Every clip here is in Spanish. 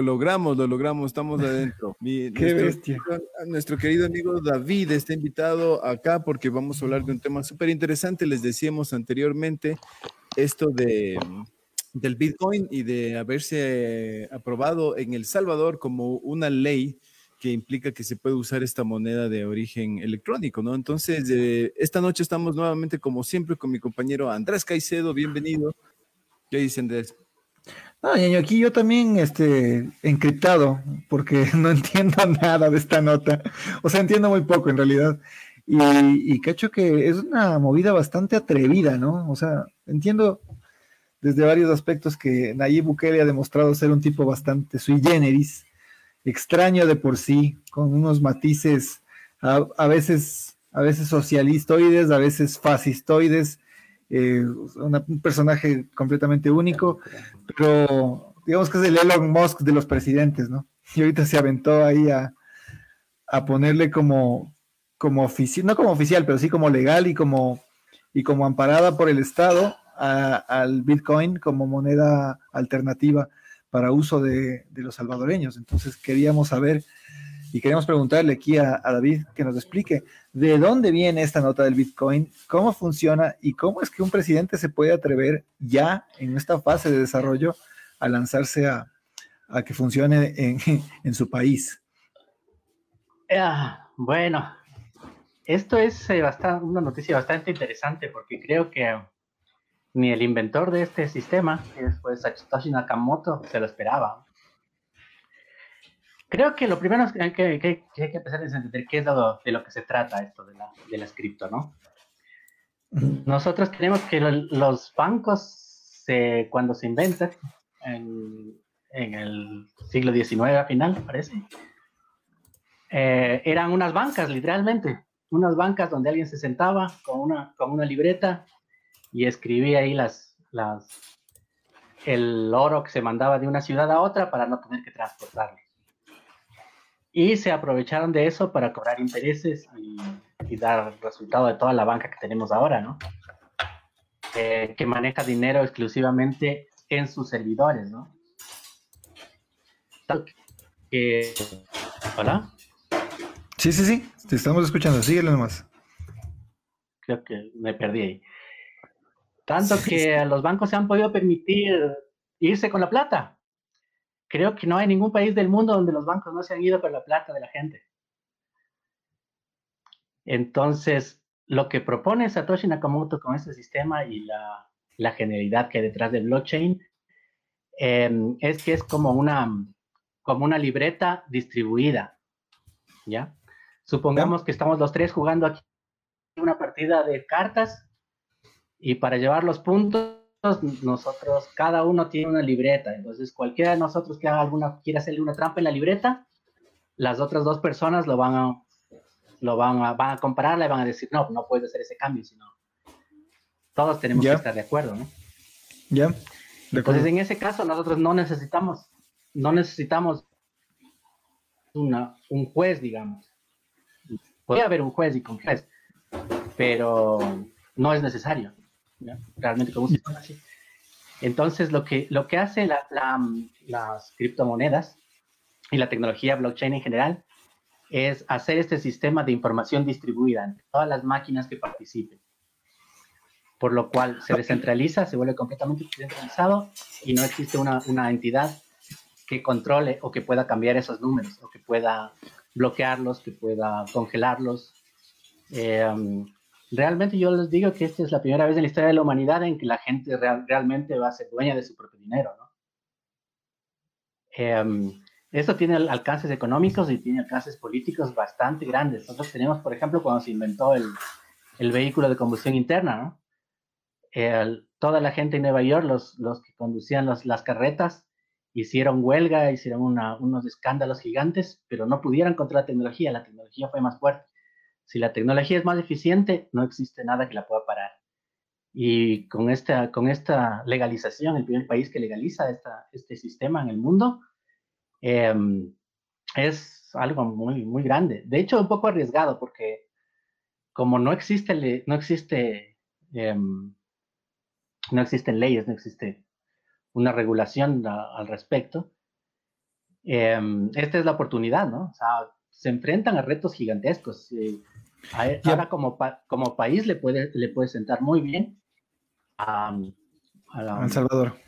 lo logramos, lo logramos, estamos adentro. Qué nuestro, bestia. Nuestro querido amigo David está invitado acá porque vamos a hablar de un tema súper interesante. Les decíamos anteriormente esto de del Bitcoin y de haberse aprobado en El Salvador como una ley que implica que se puede usar esta moneda de origen electrónico, ¿no? Entonces, eh, esta noche estamos nuevamente, como siempre, con mi compañero Andrés Caicedo. Bienvenido. ¿Qué dice Andrés? No, aquí yo también, este, encriptado, porque no entiendo nada de esta nota. O sea, entiendo muy poco en realidad. Y, cacho que es una movida bastante atrevida, ¿no? O sea, entiendo desde varios aspectos que Nayib Bukele ha demostrado ser un tipo bastante sui generis extraño de por sí, con unos matices a, veces, a veces socialistoides, a veces fascistoides, eh, un personaje completamente único, pero digamos que es el Elon Musk de los presidentes, ¿no? Y ahorita se aventó ahí a, ponerle como, como oficial, no como oficial, pero sí como legal y como, y como amparada por el Estado al Bitcoin como moneda alternativa para uso de, los salvadoreños. Entonces queríamos saber y queríamos preguntarle aquí a, David que nos explique de dónde viene esta nota del Bitcoin, cómo funciona y cómo es que un presidente se puede atrever ya en esta fase de desarrollo a lanzarse a, que funcione en, su país. Ah, bueno, esto es eh, una noticia bastante interesante porque creo que ni el inventor de este sistema, que fue Satoshi Nakamoto, se lo esperaba. Creo que lo primero que hay que, hay que empezar es entender qué es lo, de lo que se trata esto de la, de las cripto, ¿no? Nosotros tenemos que los bancos, cuando se inventan, en, el siglo XIX a final, parece, eh, eran unas bancas, literalmente, unas bancas donde alguien se sentaba con una, con una libreta y escribí ahí las, las, el oro que se mandaba de una ciudad a otra para no tener que transportarlo. Y se aprovecharon de eso para cobrar intereses y, dar resultado de toda la banca que tenemos ahora, ¿no? Eh, que maneja dinero exclusivamente en sus servidores, ¿no? ¿Hola? Sí, sí, sí, te estamos escuchando, síguelo nomás. Creo que me perdí ahí. Tanto que los bancos se han podido permitir irse con la plata. Creo que no hay ningún país del mundo donde los bancos no se han ido con la plata de la gente. Entonces, lo que propone Satoshi Nakamoto con este sistema y la, la genialidad que hay detrás del blockchain em, es que es como una, como una libreta distribuida. ¿Ya? Supongamos que estamos los tres jugando aquí una partida de cartas y para llevar los puntos, nosotros, cada uno tiene una libreta. Entonces, cualquiera de nosotros que haga alguna, quiera hacerle una trampa en la libreta, las otras dos personas lo van a, lo van a, van a compararla y van a decir, no, no puedes hacer ese cambio, sino todos tenemos que estar de acuerdo, ¿no? Ya. Entonces, en ese caso, nosotros no necesitamos, no necesitamos una, un juez, digamos. Puede haber un juez y con juez, pero no es necesario realmente cómo funciona así. Entonces, lo que, lo que hace las criptomonedas y la tecnología blockchain en general es hacer este sistema de información distribuida entre todas las máquinas que participen. Por lo cual se descentraliza, se vuelve completamente descentralizado y no existe una, una entidad que controle o que pueda cambiar esos números o que pueda bloquearlos, que pueda congelarlos. Eh, realmente yo les digo que esta es la primera vez en la historia de la humanidad en que la gente realmente va a ser dueña de su propio dinero, ¿no? Em, esto tiene alcances económicos y tiene alcances políticos bastante grandes. Nosotros tenemos, por ejemplo, cuando se inventó el, el vehículo de combustión interna, ¿no? toda la gente en Nueva York, los, los que conducían las carretas, hicieron huelga, hicieron unos escándalos gigantes, pero no pudieron contra la tecnología. La tecnología fue más fuerte. Si la tecnología es más eficiente, no existe nada que la pueda parar. Y con esta, con esta legalización, el primer país que legaliza este sistema en el mundo, em, es algo muy, muy grande. De hecho, un poco arriesgado porque como no existe, no existe, em, no existen leyes, no existe una regulación al respecto, em, esta es la oportunidad, ¿no? O sea, se enfrentan a retos gigantescos. ahora como, como país le puede, le puede sentar muy bien a, a, El Salvador.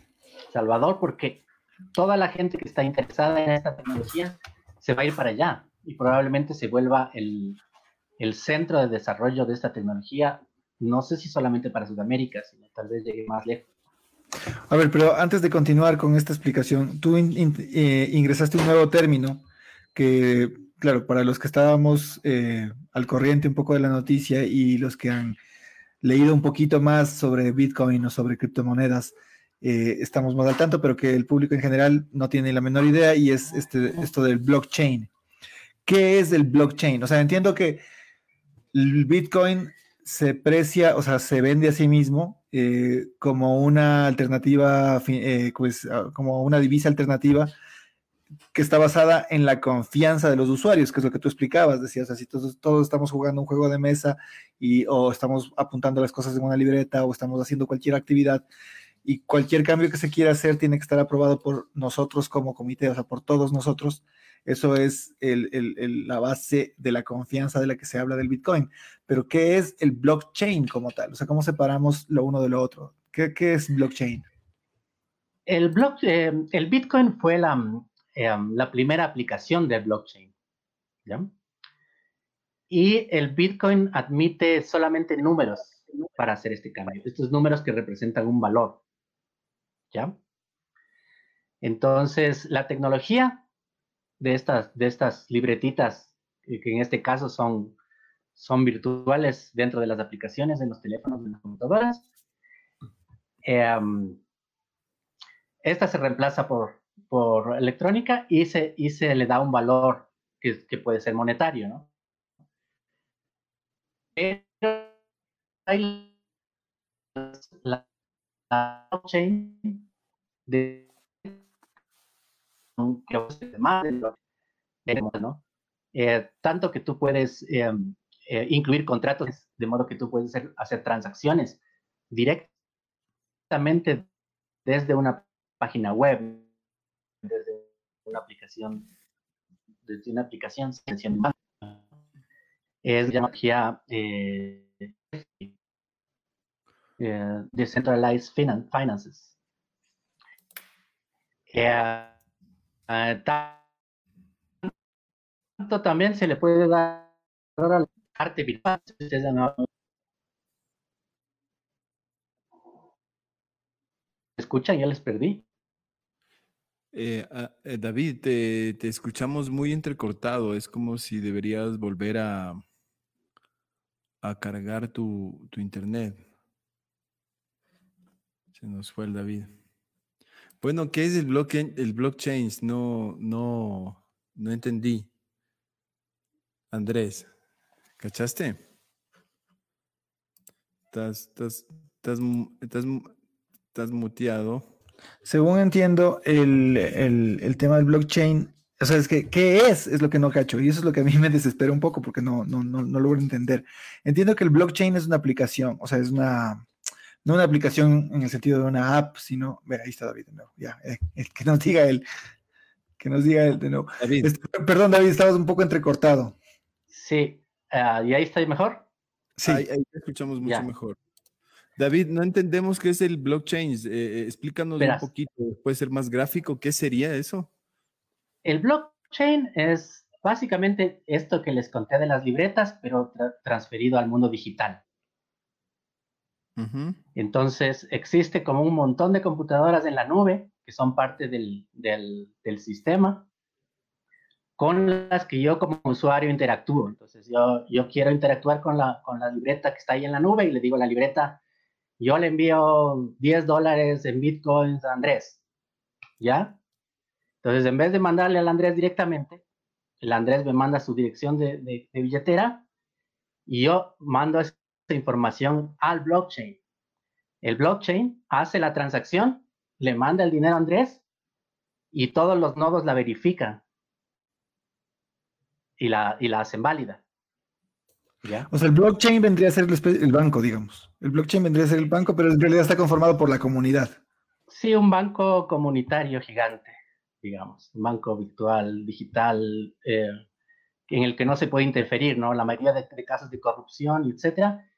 Salvador, porque toda la gente que está interesada en esta tecnología se va a ir para allá y probablemente se vuelva el, el centro de desarrollo de esta tecnología, no sé si solamente para Sudamérica, sino tal vez llegue más lejos. A ver, pero antes de continuar con esta explicación, tú eh, ingresaste un nuevo término que, claro, para los que estábamos eh, al corriente un poco de la noticia y los que han leído un poquito más sobre Bitcoin o sobre criptomonedas, eh, estamos más al tanto, pero que el público en general no tiene la menor idea y es este, esto del blockchain. ¿Qué es el blockchain? O sea, entiendo que el Bitcoin se precia, o sea, se vende a sí mismo eh, como una alternativa, eh, pues, ah, como una divisa alternativa que está basada en la confianza de los usuarios, que es lo que tú explicabas, decías, así todos, todos estamos jugando un juego de mesa y o estamos apuntando las cosas en una libreta o estamos haciendo cualquier actividad y cualquier cambio que se quiera hacer tiene que estar aprobado por nosotros como comité, o sea, por todos nosotros. Eso es la base de la confianza de la que se habla del Bitcoin. Pero, ¿qué es el blockchain como tal? O sea, ¿cómo separamos lo uno de lo otro? ¿Qué, es blockchain? El, eh, el Bitcoin fue la, eh, la primera aplicación del blockchain. Y el Bitcoin admite solamente números para hacer este cambio. Estos números que representan un valor. ¿Ya? Entonces, la tecnología de estas, de estas libretitas, que en este caso son, son virtuales dentro de las aplicaciones, en los teléfonos, en las computadoras, em, esta se reemplaza por, por electrónica y se, y se le da un valor que, puede ser monetario, ¿no? Pero hay la, blockchain de que más ¿no? Eh, tanto que tú puedes eh, eh, incluir contratos de modo que tú puedes hacer, hacer, transacciones directamente desde una página web, desde una aplicación, desde una aplicación es llamada eh, Decentralized Finances. Uh, tanto también se le puede dar al arte virtual. ¿Escuchan? Ya les perdí. Eh, eh, David, te, te, escuchamos muy entrecortado. Es como si deberías volver a, a cargar tu, tu internet. Se nos fue el David. Bueno, ¿qué es el blockchain? El blockchain? No, no, no entendí. Andrés, ¿cachaste? Estás, estás, estás, estás, estás muteado. Según entiendo, el, el, el, tema del blockchain, o sea, es que, ¿qué es? Es lo que no cacho. Y eso es lo que a mí me desespera un poco porque no, no, no, no logro entender. Entiendo que el blockchain es una aplicación, o sea, es una, no una aplicación en el sentido de una app, sino, ver, ahí está David de nuevo, ya, eh, que nos diga él, que nos diga él de nuevo. Este, perdón, David, estabas un poco entrecortado. Sí, uh, ¿y ahí está mejor? Sí. Ahí, te escuchamos mucho mejor. David, no entendemos qué es el blockchain. Eh, eh, explícanos un poquito. ¿Puede ser más gráfico? ¿Qué sería eso? El blockchain es básicamente esto que les conté de las libretas, pero transferido al mundo digital. Entonces, existe como un montón de computadoras en la nube que son parte del, sistema con las que yo como usuario interactúo. Entonces, yo, yo quiero interactuar con la, con la libreta que está ahí en la nube y le digo a la libreta, yo le envío 10 dólares en bitcoins a Andrés. ¿Ya? Entonces, en vez de mandarle al Andrés directamente, el Andrés me manda su dirección de, billetera y yo mando esa información al blockchain. El blockchain hace la transacción, le manda el dinero a Andrés y todos los nodos la verifican y la hacen válida. ¿Ya? O sea, el blockchain vendría a ser el, banco, digamos. El blockchain vendría a ser el banco, pero en realidad está conformado por la comunidad. Sí, un banco comunitario gigante. digamos, un banco virtual, digital, eh, en el que no se puede interferir, ¿no? La mayoría de, casos de corrupción, etcétera,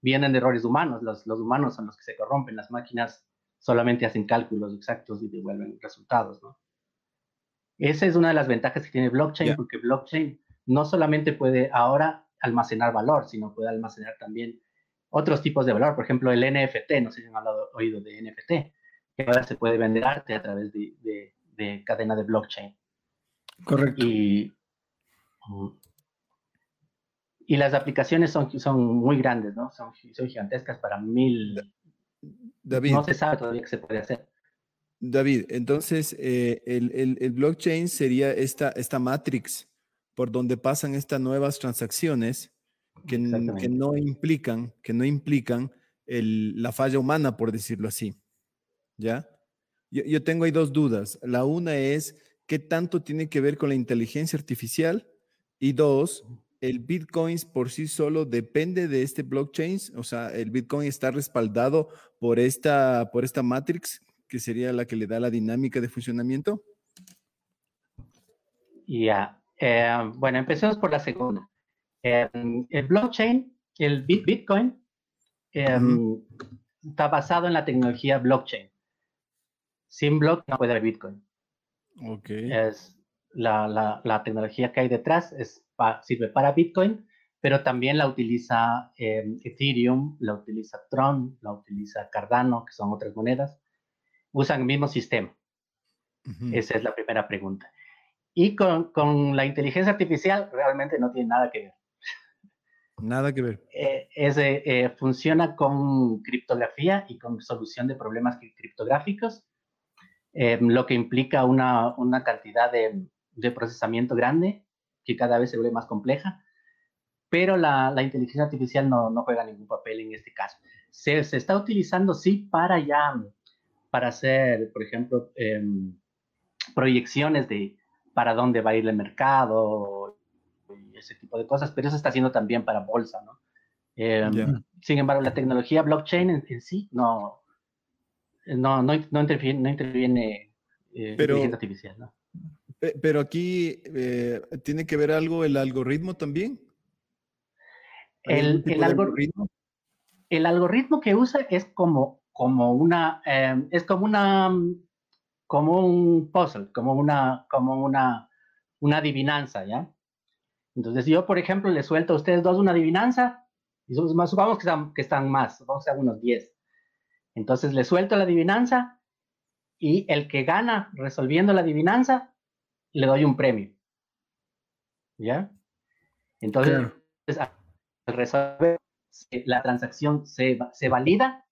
vienen de errores humanos. Los, los, humanos son los que se corrompen, las máquinas solamente hacen cálculos exactos y devuelven resultados, ¿no? Esa es una de las ventajas que tiene blockchain, porque blockchain no solamente puede ahora almacenar valor, sino puede almacenar también otros tipos de valor. Por ejemplo, el NFT, no sé si han hablado, oído de NFT, que ahora se puede vender arte a través de, de, cadena de blockchain. Correcto. Y, y las aplicaciones son, son muy grandes, ¿no? Son, son gigantescas para mil. David. No se sabe todavía qué se puede hacer. David, entonces eh, el, el, blockchain sería esta, esta matrix por donde pasan estas nuevas transacciones que, que no implican, que no implican el, la falla humana, por decirlo así. ¿Ya? Yo, yo, tengo ahí dos dudas. La una es, ¿qué tanto tiene que ver con la inteligencia artificial? Y dos, ¿el Bitcoin por sí solo depende de este blockchain? O sea, ¿el Bitcoin está respaldado por esta, por esta matrix que sería la que le da la dinámica de funcionamiento? Ya, eh, bueno, empecemos por la segunda. Em, el blockchain, el Bitcoin, em, está basado en la tecnología blockchain. Sin blockchain no puede haber Bitcoin. Ok. Es la, la, la tecnología que hay detrás es, sirve para Bitcoin, pero también la utiliza em, Ethereum, la utiliza Tron, la utiliza Cardano, que son otras monedas usan el mismo sistema? Esa es la primera pregunta. Y con, con, la inteligencia artificial realmente no tiene nada que ver. Nada que ver. Eh, ese, eh, funciona con criptografía y con solución de problemas criptográficos, eh, lo que implica una, una cantidad de, de, procesamiento grande que cada vez se vuelve más compleja, pero la, la inteligencia artificial no, no, juega ningún papel en este caso. Se, se está utilizando, sí, para ya para hacer, por ejemplo, em, proyecciones de para dónde va a ir el mercado y ese tipo de cosas, pero eso está haciendo también para bolsa, ¿no? Em, sin embargo, la tecnología blockchain en, sí no, no, no, no interviene, no interviene eh, inteligencia artificial, ¿no? Pero aquí eh, tiene que ver algo el algoritmo también. El, el, algoritmo, el algoritmo que usa es como como una, eh, es como una, como un puzzle, como una, como una, una adivinanza, ¿ya? Entonces yo, por ejemplo, le suelto a ustedes dos una adivinanza, y supongamos que están, que están más, vamos a unos 10. Entonces le suelto la adivinanza y el que gana resolviendo la adivinanza, le doy un premio. ¿Ya? Entonces, al resolver, la transacción se, se valida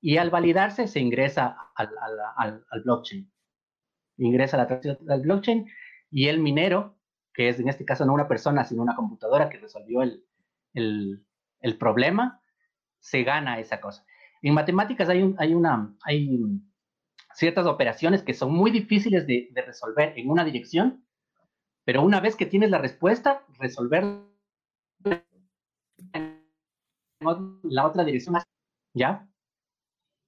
y al validarse se ingresa al, al, al, blockchain. Ingresa la transacción al blockchain y el minero, que es en este caso no una persona, sino una computadora que resolvió el, el, el problema, se gana esa cosa. En matemáticas hay, un, hay, una, hay ciertas operaciones que son muy difíciles de, de resolver en una dirección, pero una vez que tienes la respuesta, resolver en la otra dirección, ¿ya?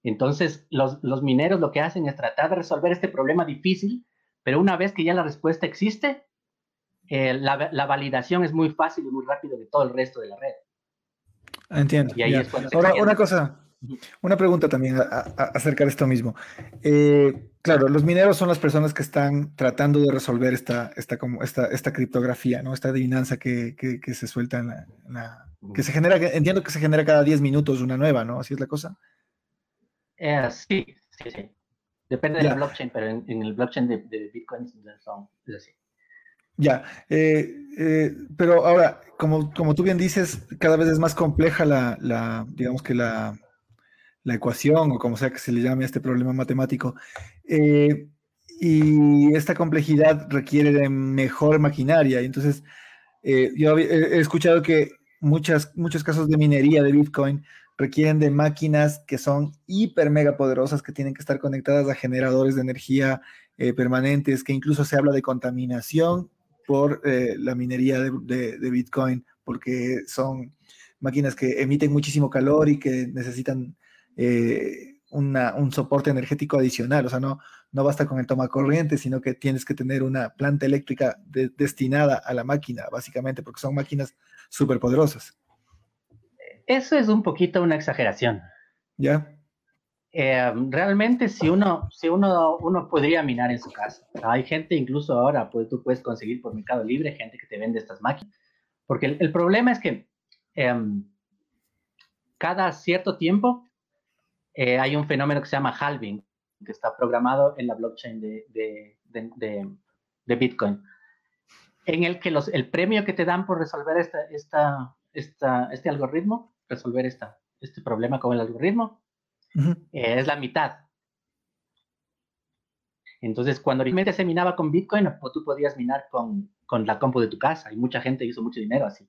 Entonces, los, los, mineros lo que hacen es tratar de resolver este problema difícil, pero una vez que ya la respuesta existe, eh, la, la, validación es muy fácil y muy rápido de todo el resto de la red. Entiendo. Y ahí es Ahora, una cosa, una pregunta también acerca de esto mismo. Eh, claro, los mineros son las personas que están tratando de resolver esta, esta, como esta, esta criptografía, ¿no? Esta adivinanza que, que, que se suelta en la, en la, que se genera, entiendo que se genera cada 10 minutos una nueva, ¿no? Así es la cosa. Eh, sí, sí, sí. Depende de la blockchain, pero en, el blockchain de, Bitcoin es así. Ya, eh, eh, pero ahora, como, como tú bien dices, cada vez es más compleja la, la digamos que la, la, ecuación o como sea que se le llame a este problema matemático. y esta complejidad requiere de mejor maquinaria. Entonces, yo he escuchado que muchas, muchos casos de minería de Bitcoin requieren de máquinas que son hiper mega poderosas, que tienen que estar conectadas a generadores de energía eh, permanentes, que incluso se habla de contaminación por eh, la minería de, Bitcoin, porque son máquinas que emiten muchísimo calor y que necesitan eh, un soporte energético adicional, o sea, no, no basta con el toma corriente, sino que tienes que tener una planta eléctrica destinada a la máquina, básicamente, porque son máquinas súper poderosas. Eso es un poquito una exageración. ¿Ya? Eh, realmente si uno, si uno, uno podría minar en su casa. Hay gente incluso ahora, pues tú puedes conseguir por Mercado Libre gente que te vende estas máquinas. Porque el, problema es que em, cada cierto tiempo eh, hay un fenómeno que se llama halving, que está programado en la blockchain de, de, de, Bitcoin, en el que los, el premio que te dan por resolver esta, esta, esta, este algoritmo, resolver esta, este problema con el algoritmo, eh, es la mitad. Entonces, cuando originalmente se minaba con Bitcoin, tú podías minar con, con, la compu de tu casa y mucha gente hizo mucho dinero así.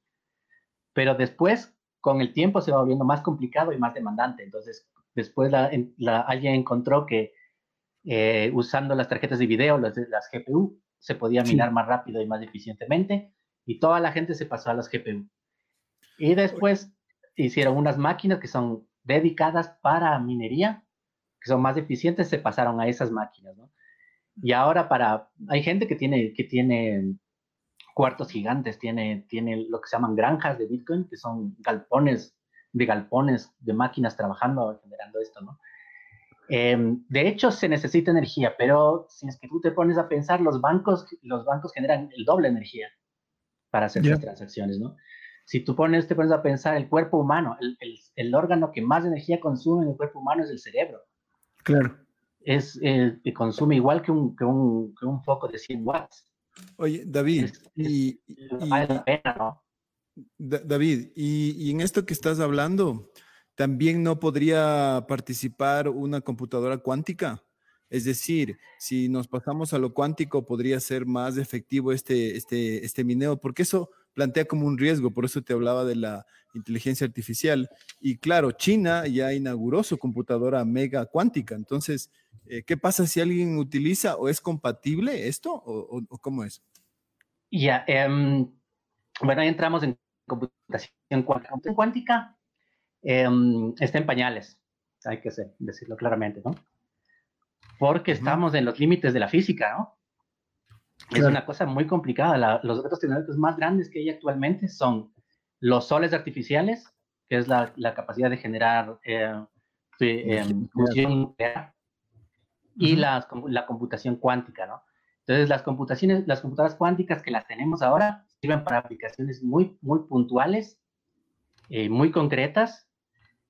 Pero después, con el tiempo, se va volviendo más complicado y más demandante. Entonces, después la, alguien encontró que eh, usando las tarjetas de video, las, las GPU, se podía minar más rápido y más eficientemente y toda la gente se pasó a las GPU. Y después hicieron unas máquinas que son dedicadas para minería, que son más eficientes, se pasaron a esas máquinas, ¿no? Y ahora para, hay gente que tiene, que tiene cuartos gigantes, tiene, tiene lo que se llaman granjas de Bitcoin, que son galpones de galpones, de máquinas trabajando, generando esto, ¿no? Em, de hecho, se necesita energía, pero si es que tú te pones a pensar, los bancos, los bancos generan el doble energía para hacer las transacciones, ¿no? Si tú pones, te pones a pensar el cuerpo humano, el, el, órgano que más energía consume en el cuerpo humano es el cerebro. Claro. Es, eh, que consume igual que un, que, un, que un, foco de 100 watts. Oye, David, y, vale la pena, ¿no? David, y, y, en esto que estás hablando, ¿también no podría participar una computadora cuántica? Es decir, si nos pasamos a lo cuántico, podría ser más efectivo este, este, este mineo, porque eso plantea como un riesgo, por eso te hablaba de la inteligencia artificial. Y claro, China ya inauguró su computadora mega cuántica, entonces, eh, ¿qué pasa si alguien utiliza o es compatible esto o, cómo es? Ya, em, bueno, ahí entramos en computación cuántica. cuántica em, está en pañales, hay que decirlo claramente, ¿no? Porque estamos en los límites de la física, ¿no? Es una cosa muy complicada. los retos tecnológicos más grandes que hay actualmente son los soles artificiales, que es la, capacidad de generar eh, em, fusión nuclear, y la computación cuántica, ¿no? Entonces, las computaciones, las computadoras cuánticas que las tenemos ahora sirven para aplicaciones muy, muy puntuales, eh, muy concretas.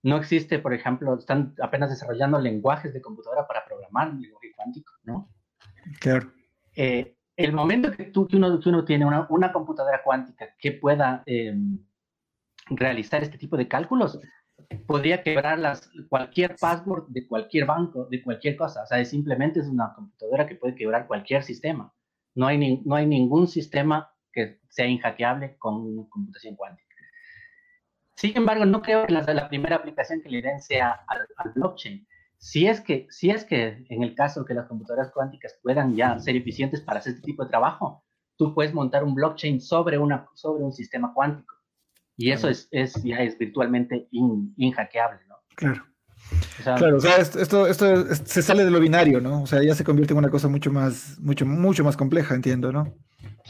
No existe, por ejemplo, están apenas desarrollando lenguajes de computadora para programar un lenguaje cuántico, ¿no? Claro. Eh, el momento que, tú, que, uno, uno tiene una, una, computadora cuántica que pueda em, realizar este tipo de cálculos, podría quebrar las, cualquier password de cualquier banco, de cualquier cosa. O sea, simplemente es una computadora que puede quebrar cualquier sistema. No hay, no hay ningún sistema que sea inhackeable con computación cuántica. Sin embargo, no creo que la, la primera aplicación que le den sea al, blockchain. Si es, que, si es que en el caso que las computadoras cuánticas puedan ya ser eficientes para hacer este tipo de trabajo, tú puedes montar un blockchain sobre, una, sobre un sistema cuántico. Y eso es, es, ya es virtualmente in, inhackeable, ¿no? Claro. claro, o sea, esto, esto, se sale de lo binario, ¿no? O sea, ya se convierte en una cosa mucho más, mucho, mucho más compleja, entiendo, ¿no?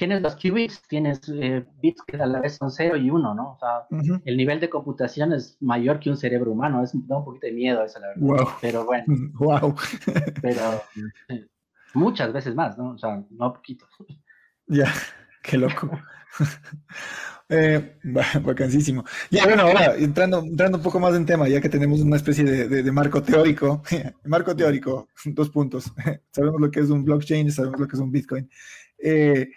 Tienes los qubits, tienes eh, bits que a la vez son 0 y 1, ¿no? O sea, el nivel de computación es mayor que un cerebro humano, es, da un poquito de miedo eso, la verdad. Wow. Pero bueno. Wow. pero eh, muchas veces más, ¿no? O sea, no poquito. Ya, qué loco. Eh, vacancísimo. Ya, bueno, ahora entrando, entrando un poco más en tema, ya que tenemos una especie de, marco teórico. marco teórico, dos puntos. sabemos lo que es un blockchain, sabemos lo que es un Bitcoin. Eh,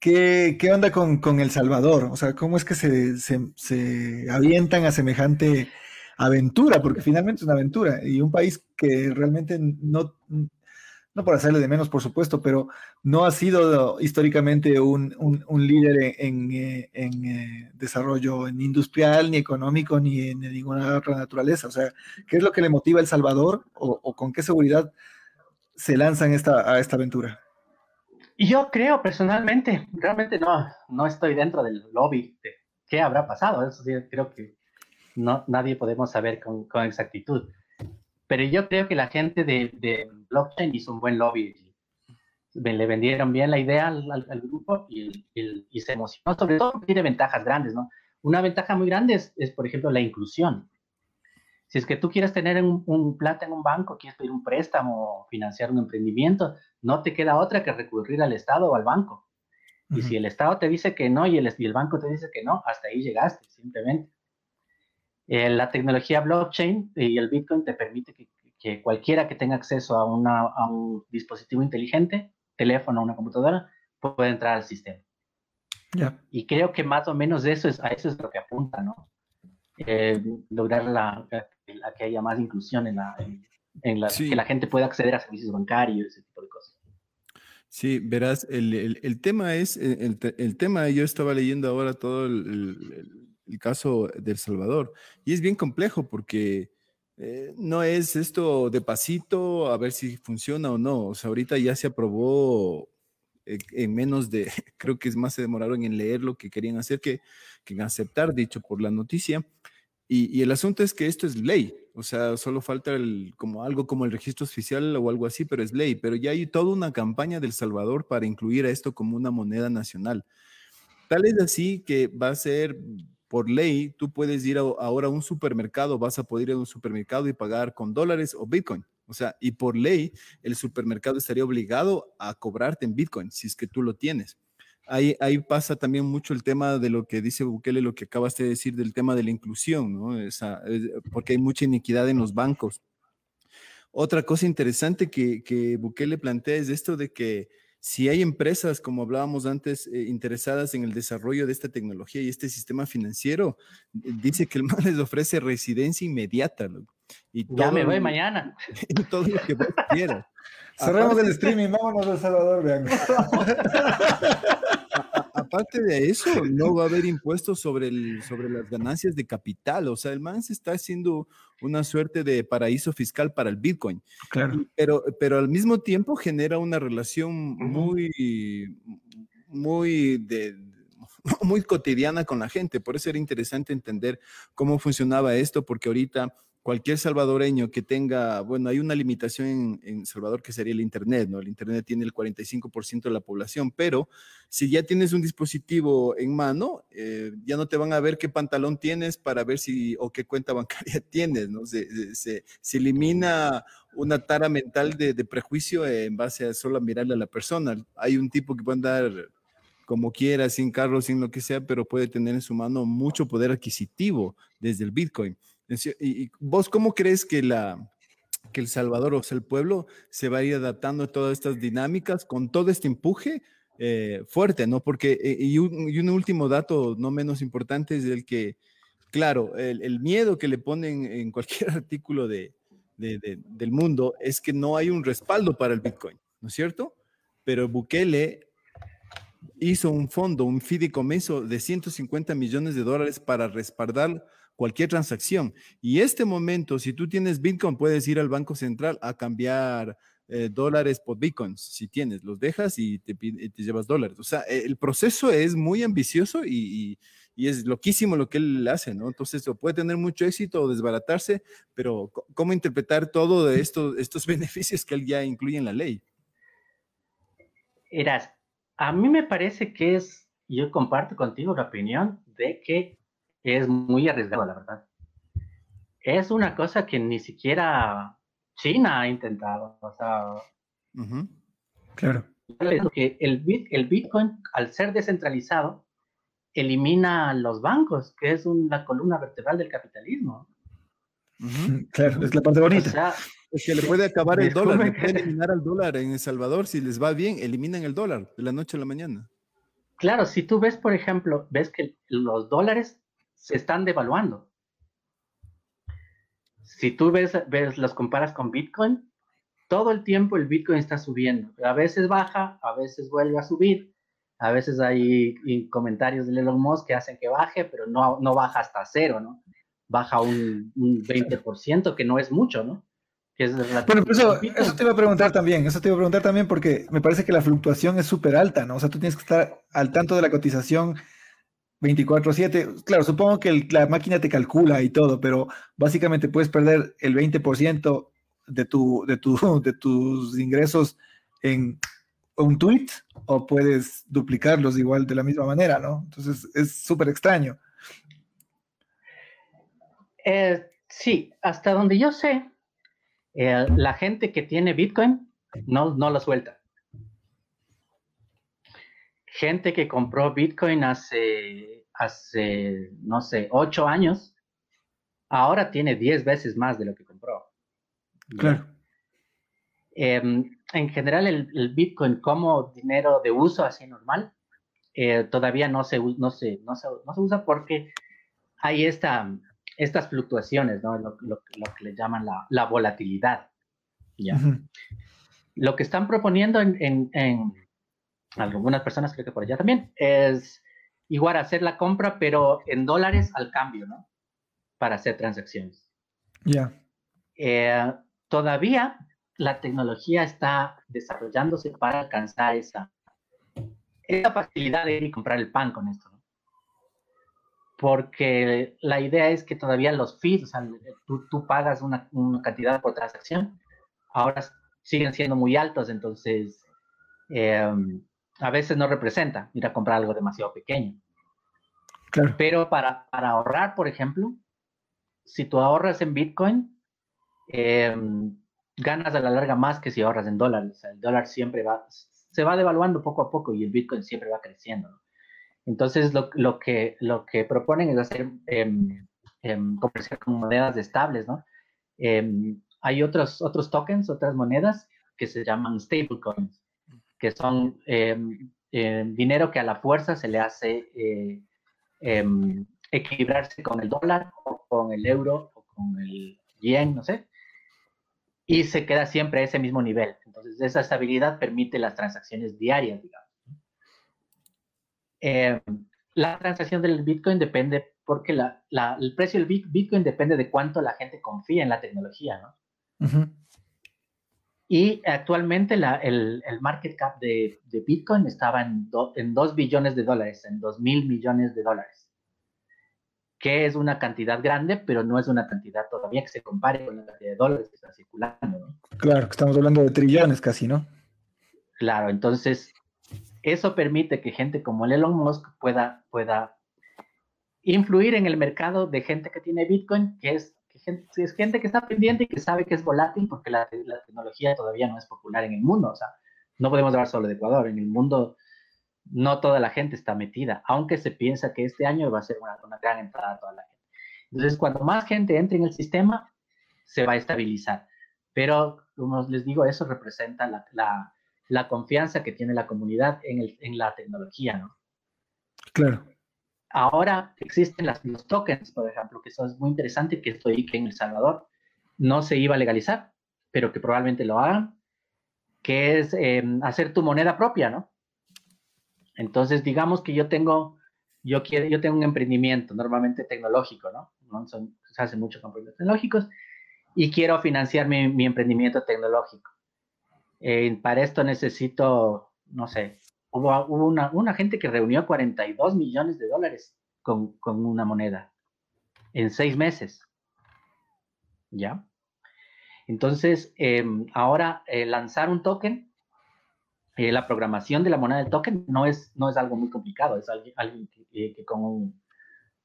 ¿qué, onda con, El Salvador? O sea, ¿cómo es que se, se avientan a semejante aventura? Porque finalmente es una aventura y un país que realmente no no por hacerle de menos, por supuesto, pero no ha sido históricamente un, líder en, eh, eh, desarrollo ni industrial, ni económico, ni en ninguna otra naturaleza. O sea, ¿qué es lo que le motiva a El Salvador o, con qué seguridad se lanzan esta, a esta aventura? Yo creo personalmente, realmente no, no estoy dentro del lobby de qué habrá pasado. Eso sí, creo que no, nadie podemos saber con, con exactitud. Pero yo creo que la gente de, blockchain hizo un buen lobby. Le vendieron bien la idea al, grupo y, y, se emocionó, sobre todo porque tiene ventajas grandes, ¿no? Una ventaja muy grande es, es por ejemplo, la inclusión. Si es que tú quieres tener un, plata en un banco, quieres pedir un préstamo o financiar un emprendimiento, no te queda otra que recurrir al Estado o al banco. Y si el Estado te dice que no y el, y el banco te dice que no, hasta ahí llegaste, simplemente. Eh, la tecnología blockchain y el Bitcoin te permite que, que cualquiera que tenga acceso a, una, a, un dispositivo inteligente, teléfono o una computadora, pueda entrar al sistema. Y creo que más o menos eso es, a eso es lo que apunta, ¿no? Eh, lograr la, que haya más inclusión en la, en, la que la gente pueda acceder a servicios bancarios, ese tipo de cosas. Sí, verás, el, el, el tema es, el, el, tema, yo estaba leyendo ahora todo el, caso del Salvador y es bien complejo porque eh, no es esto de pasito a ver si funciona o no. O sea, ahorita ya se aprobó eh, en menos de, creo que es más se demoraron en leer lo que querían hacer que, que en aceptar, dicho por la noticia. Y, el asunto es que esto es ley, o sea, solo falta como algo como el registro oficial o algo así, pero es ley. Pero ya hay toda una campaña del Salvador para incluir a esto como una moneda nacional. Tal es así que va a ser por ley, tú puedes ir ahora a un supermercado, vas a poder ir a un supermercado y pagar con dólares o Bitcoin. O sea, y por ley, el supermercado estaría obligado a cobrarte en Bitcoin si es que tú lo tienes. Ahí, pasa también mucho el tema de lo que dice Bukele, lo que acabaste de decir del tema de la inclusión, ¿no? Esa, porque hay mucha iniquidad en los bancos. Otra cosa interesante que, que Bukele plantea es esto de que si hay empresas, como hablábamos antes, eh, interesadas en el desarrollo de esta tecnología y este sistema financiero, dice que el MAN les ofrece residencia inmediata. Y ya me voy mañana. todo lo que vos quieras. Cerramos el streaming, vámonos a El Salvador, vean. aparte de eso, no va a haber impuestos sobre, el, sobre las ganancias de capital. O sea, el MAN se está haciendo una suerte de paraíso fiscal para el Bitcoin. Claro. Pero, pero al mismo tiempo genera una relación muy, muy de, muy cotidiana con la gente. Por eso era interesante entender cómo funcionaba esto, porque ahorita cualquier salvadoreño que tenga, bueno, hay una limitación en, Salvador que sería el Internet, ¿no? El Internet tiene el 45% de la población, pero si ya tienes un dispositivo en mano, eh, ya no te van a ver qué pantalón tienes para ver si o qué cuenta bancaria tienes, ¿no? Se, se, se elimina una tara mental de, de, prejuicio en base a solo mirarle a la persona. Hay un tipo que puede andar como quiera, sin carro, sin lo que sea, pero puede tener en su mano mucho poder adquisitivo desde el Bitcoin. ¿Y vos cómo crees que, la, que El Salvador, o sea, el pueblo, se va a ir adaptando a todas estas dinámicas con todo este empuje eh, fuerte, ¿no? Porque, eh, y, un, último dato no menos importante es el que, claro, el, miedo que le ponen en cualquier artículo de, del mundo es que no hay un respaldo para el Bitcoin, ¿no es cierto? Pero Bukele hizo un fondo, un fideicomiso de 150 millones de dólares para respaldar cualquier transacción. Y este momento, si tú tienes Bitcoin, puedes ir al Banco Central a cambiar eh, dólares por Bitcoins. Si tienes, los dejas y te, te llevas dólares. O sea, el proceso es muy ambicioso y, y, es loquísimo lo que él hace, ¿no? Entonces, puede tener mucho éxito o desbaratarse, pero ¿cómo interpretar todo de estos, estos beneficios que él ya incluye en la ley? Eras, a mí me parece que es, yo comparto contigo la opinión de que es muy arriesgado, la verdad. Es una cosa que ni siquiera China ha intentado. O sea, claro. Que el, el Bitcoin, al ser descentralizado, elimina los bancos, que es una columna vertebral del capitalismo. Claro, es la parte bonita. es que le puede acabar el dólar, le puede eliminar al dólar en El Salvador. Si les va bien, eliminan el dólar de la noche a la mañana. Claro, si tú ves, por ejemplo, ves que los dólares se están devaluando. Si tú ves, ves, los comparas con Bitcoin, todo el tiempo el Bitcoin está subiendo. A veces baja, a veces vuelve a subir. A veces hay comentarios de Elon Musk que hacen que baje, pero no, no baja hasta cero, ¿no? Baja un, un 20%, que no es mucho, ¿no? Que es bueno, eso, eso te iba a preguntar también, eso te iba a preguntar también porque me parece que la fluctuación es súper alta, ¿no? O sea, tú tienes que estar al tanto de la cotización 24/7, claro, supongo que la máquina te calcula y todo, pero básicamente puedes perder el 20% de, tu, de, tu, de tus ingresos en un tweet o puedes duplicarlos igual de la misma manera, ¿no? Entonces es súper extraño. Eh, sí, hasta donde yo sé, eh, la gente que tiene Bitcoin no, no lo suelta. Gente que compró Bitcoin hace, hace, no sé, ocho años, ahora tiene diez veces más de lo que compró. Claro. Em, en general, el, Bitcoin como dinero de uso así normal, eh, todavía no se, no, se, no, se, no se usa porque hay esta, estas fluctuaciones, ¿no? Lo, lo, que le llaman la, la volatilidad. ¿ya? Lo que están proponiendo en, en, en, algunas personas, creo que por allá también, es igual hacer la compra, pero en dólares al cambio, ¿no? Para hacer transacciones. Ya. Eh, todavía la tecnología está desarrollándose para alcanzar esa, esa facilidad de ir y comprar el pan con esto. ¿no? Porque la idea es que todavía los fees, o sea, tú, tú pagas una, una, cantidad por transacción, ahora siguen siendo muy altos, entonces eh, a veces no representa ir a comprar algo demasiado pequeño. Claro. Pero para, para ahorrar, por ejemplo, si tú ahorras en Bitcoin, eh, ganas a la larga más que si ahorras en dólares. el dólar siempre va, se va devaluando poco a poco y el Bitcoin siempre va creciendo. Entonces, lo, lo, que, lo que proponen es hacer eh, eh, comerciar con monedas estables, ¿no? Hay otros, otros tokens, otras monedas que se llaman stablecoins, que son dinero que a la fuerza se le hace equilibrarse con el dólar o con el euro o con el yen, no sé y se queda siempre a ese mismo nivel. Entonces, esa estabilidad permite las transacciones diarias, digamos. Eh, la transacción del Bitcoin depende, porque la, el precio del Bitcoin depende de cuánto la gente confía en la tecnología, ¿no? Uh. Y actualmente la, el, el, market cap de, de Bitcoin estaba en, do, en 2 billones de dólares, en 2 mil millones de dólares que es una cantidad grande, pero no es una cantidad todavía que se compare con la cantidad de dólares que está circulando. ¿no? Claro, que estamos hablando de trillones casi, ¿no? Claro, entonces eso permite que gente como Elon Musk pueda, pueda influir en el mercado de gente que tiene Bitcoin, que es, gente, es gente que está pendiente y que sabe que es volátil porque la, la tecnología todavía no es popular en el mundo. O sea, no podemos hablar solo de Ecuador, en el mundo no toda la gente está metida, aunque se piensa que este año va a ser una, una, gran entrada a toda la gente. Entonces, cuando más gente entre en el sistema, se va a estabilizar. Pero, como les digo, eso representa la, la, la confianza que tiene la comunidad en, el, en, la tecnología, ¿no? Claro. Ahora existen las, los tokens, por ejemplo, que eso es muy interesante, que estoy que en El Salvador no se iba a legalizar, pero que probablemente lo hagan, que es eh, hacer tu moneda propia, ¿no? Entonces, digamos que yo tengo, yo quiero, yo tengo un emprendimiento normalmente tecnológico, ¿no? ¿No? Son, se hace mucho con proyectos tecnológicos y quiero financiar mi, mi emprendimiento tecnológico. Eh, para esto necesito, no sé, hubo, una, gente que reunió 42 millones de dólares con, una moneda en seis meses. ¿Ya? Entonces, eh, ahora eh, lanzar un token eh, la programación de la moneda del token no es, no es algo muy complicado, es alguien, alguien que, eh, con,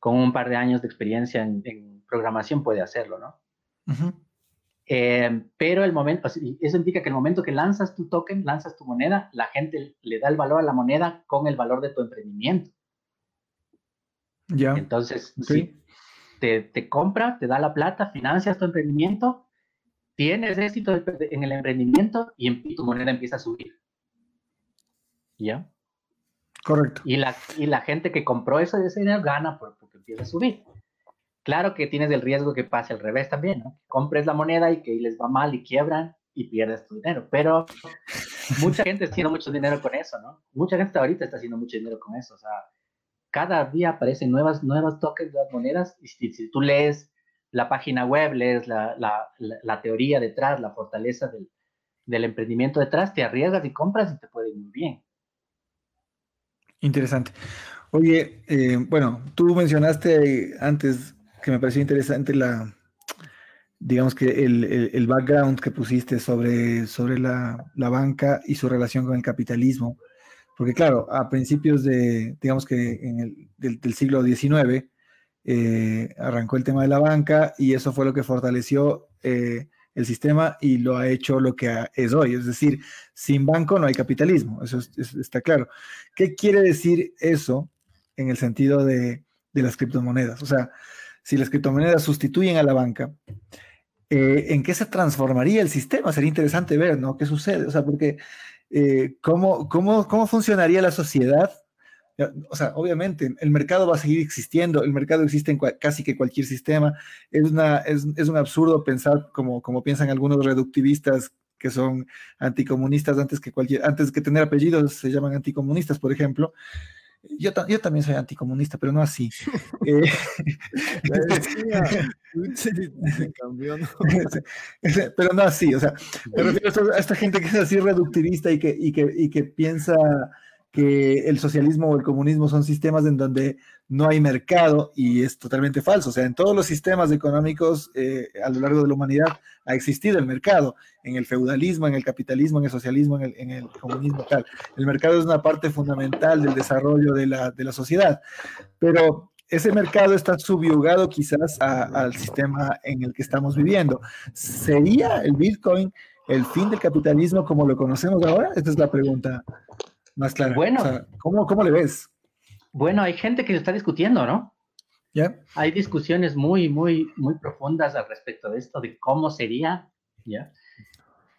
un, par de años de experiencia en, programación puede hacerlo, ¿no? Eh, pero el momento, eso indica que el momento que lanzas tu token, lanzas tu moneda, la gente le da el valor a la moneda con el valor de tu emprendimiento. Ya. Yeah. Entonces, okay. sí, te, te compra, te da la plata, financias tu emprendimiento, tienes éxito en el emprendimiento y tu moneda empieza a subir. ¿Ya? Correcto. Y la, y la gente que compró eso ese dinero gana por, porque empieza a subir. Claro que tienes el riesgo que pase al revés también, ¿no? Compres la moneda y que les va mal y quiebran y pierdes tu dinero. Pero mucha gente está haciendo mucho dinero con eso, ¿no? Mucha gente ahorita está haciendo mucho dinero con eso. O sea, cada día aparecen nuevas, nuevas tokens de las monedas y si, tú lees la página web, lees la, teoría detrás, la fortaleza del, del emprendimiento detrás, te arriesgas y compras y te puede ir muy bien. Interesante. Oye, eh, bueno, tú mencionaste antes que me pareció interesante la, digamos que el, background que pusiste sobre, sobre la, banca y su relación con el capitalismo. Porque claro, a principios de, digamos que en el, del, siglo XIX, eh, arrancó el tema de la banca y eso fue lo que fortaleció eh, el sistema y lo ha hecho lo que es hoy. Es decir, sin banco no hay capitalismo, eso, está claro. ¿Qué quiere decir eso en el sentido de, las criptomonedas? O sea, si las criptomonedas sustituyen a la banca, eh, ¿en qué se transformaría el sistema? Sería interesante ver, ¿no? ¿Qué sucede? O sea, porque eh, ¿cómo, cómo, cómo funcionaría la sociedad o sea, obviamente, el mercado va a seguir existiendo, el mercado existe en casi que cualquier sistema. Es, una, es, es, un absurdo pensar como, como piensan algunos reductivistas que son anticomunistas antes que cualquier, antes que tener apellidos se llaman anticomunistas, por ejemplo. Yo, yo también soy anticomunista, pero no así. eh, pero no así, o sea, me refiero a esta gente que es así reductivista y que, y que, y que piensa que el socialismo o el comunismo son sistemas en donde no hay mercado y es totalmente falso. O sea, en todos los sistemas económicos eh, a lo largo de la humanidad ha existido el mercado, en el feudalismo, en el capitalismo, en el socialismo, en el, comunismo, tal. El mercado es una parte fundamental del desarrollo de la, de la sociedad, pero ese mercado está subyugado quizás al sistema en el que estamos viviendo. ¿Sería el Bitcoin el fin del capitalismo como lo conocemos ahora? Esta es la pregunta más claro. Bueno, ¿cómo, le ves? Bueno, hay gente que se está discutiendo, ¿no? ¿Ya? Hay discusiones muy, muy, muy profundas al respecto de esto, de cómo sería, ¿ya?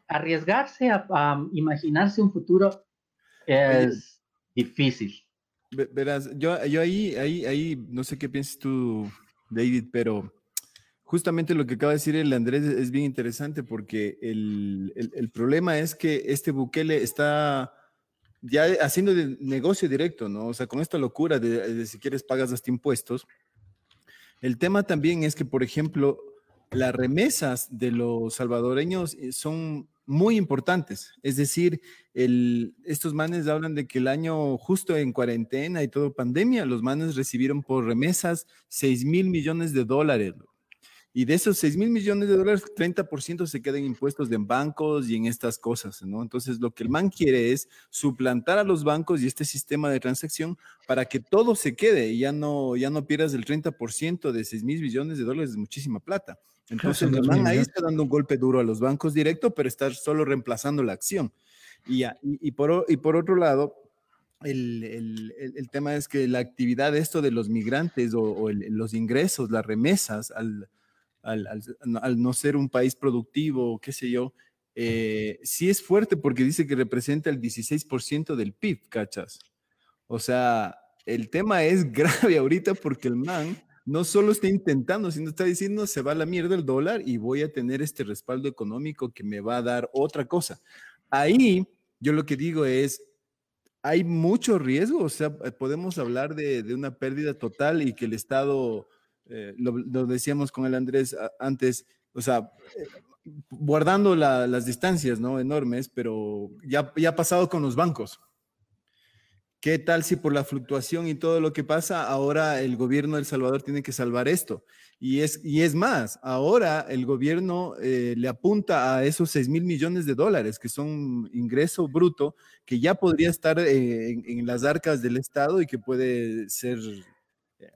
Arriesgarse a, imaginarse un futuro es difícil. Verás, yo, yo ahí, ahí, ahí, no sé qué piensas tú, David, pero justamente lo que acaba de decir el Andrés es bien interesante porque el, el problema es que este Bukele está ya haciendo de negocio directo, ¿no? O sea, con esta locura de, si quieres pagas hasta impuestos. El tema también es que, por ejemplo, las remesas de los salvadoreños eh, son muy importantes. Es decir, el, estos manes hablan de que el año justo en cuarentena y todo pandemia, los manes recibieron por remesas 6 mil millones de dólares. Y de esos 6 mil millones de dólares, 30% se quedan impuestos en bancos y en estas cosas, ¿no? Entonces, lo que el man quiere es suplantar a los bancos y este sistema de transacción para que todo se quede y ya no, ya no pierdas el 30% de 6 mil millones de dólares, es muchísima plata. Entonces, el man ahí está dando un golpe duro a los bancos directo, pero está solo reemplazando la acción. Y, y, por, y por otro lado, el, el, el, tema es que la actividad de esto de los migrantes o, o los ingresos, las remesas al, al, no ser un país productivo, qué sé yo, eh, sí es fuerte porque dice que representa el 16% del PIB, ¿cachas? O sea, el tema es grave ahorita porque el man no solo está intentando, sino está diciendo se va a la mierda el dólar y voy a tener este respaldo económico que me va a dar otra cosa. Ahí yo lo que digo es, hay mucho riesgo, o sea, podemos hablar de, de una pérdida total y que el Estado eh, lo, decíamos con el Andrés antes, o sea, guardando las distancias, ¿no? Enormes, pero ya, ya ha pasado con los bancos. ¿Qué tal si por la fluctuación y todo lo que pasa, ahora el gobierno de El Salvador tiene que salvar esto? Y es, y es más, ahora el gobierno eh, le apunta a esos 6 mil millones de dólares, que son ingreso bruto, que ya podría estar eh, en, en, las arcas del Estado y que puede ser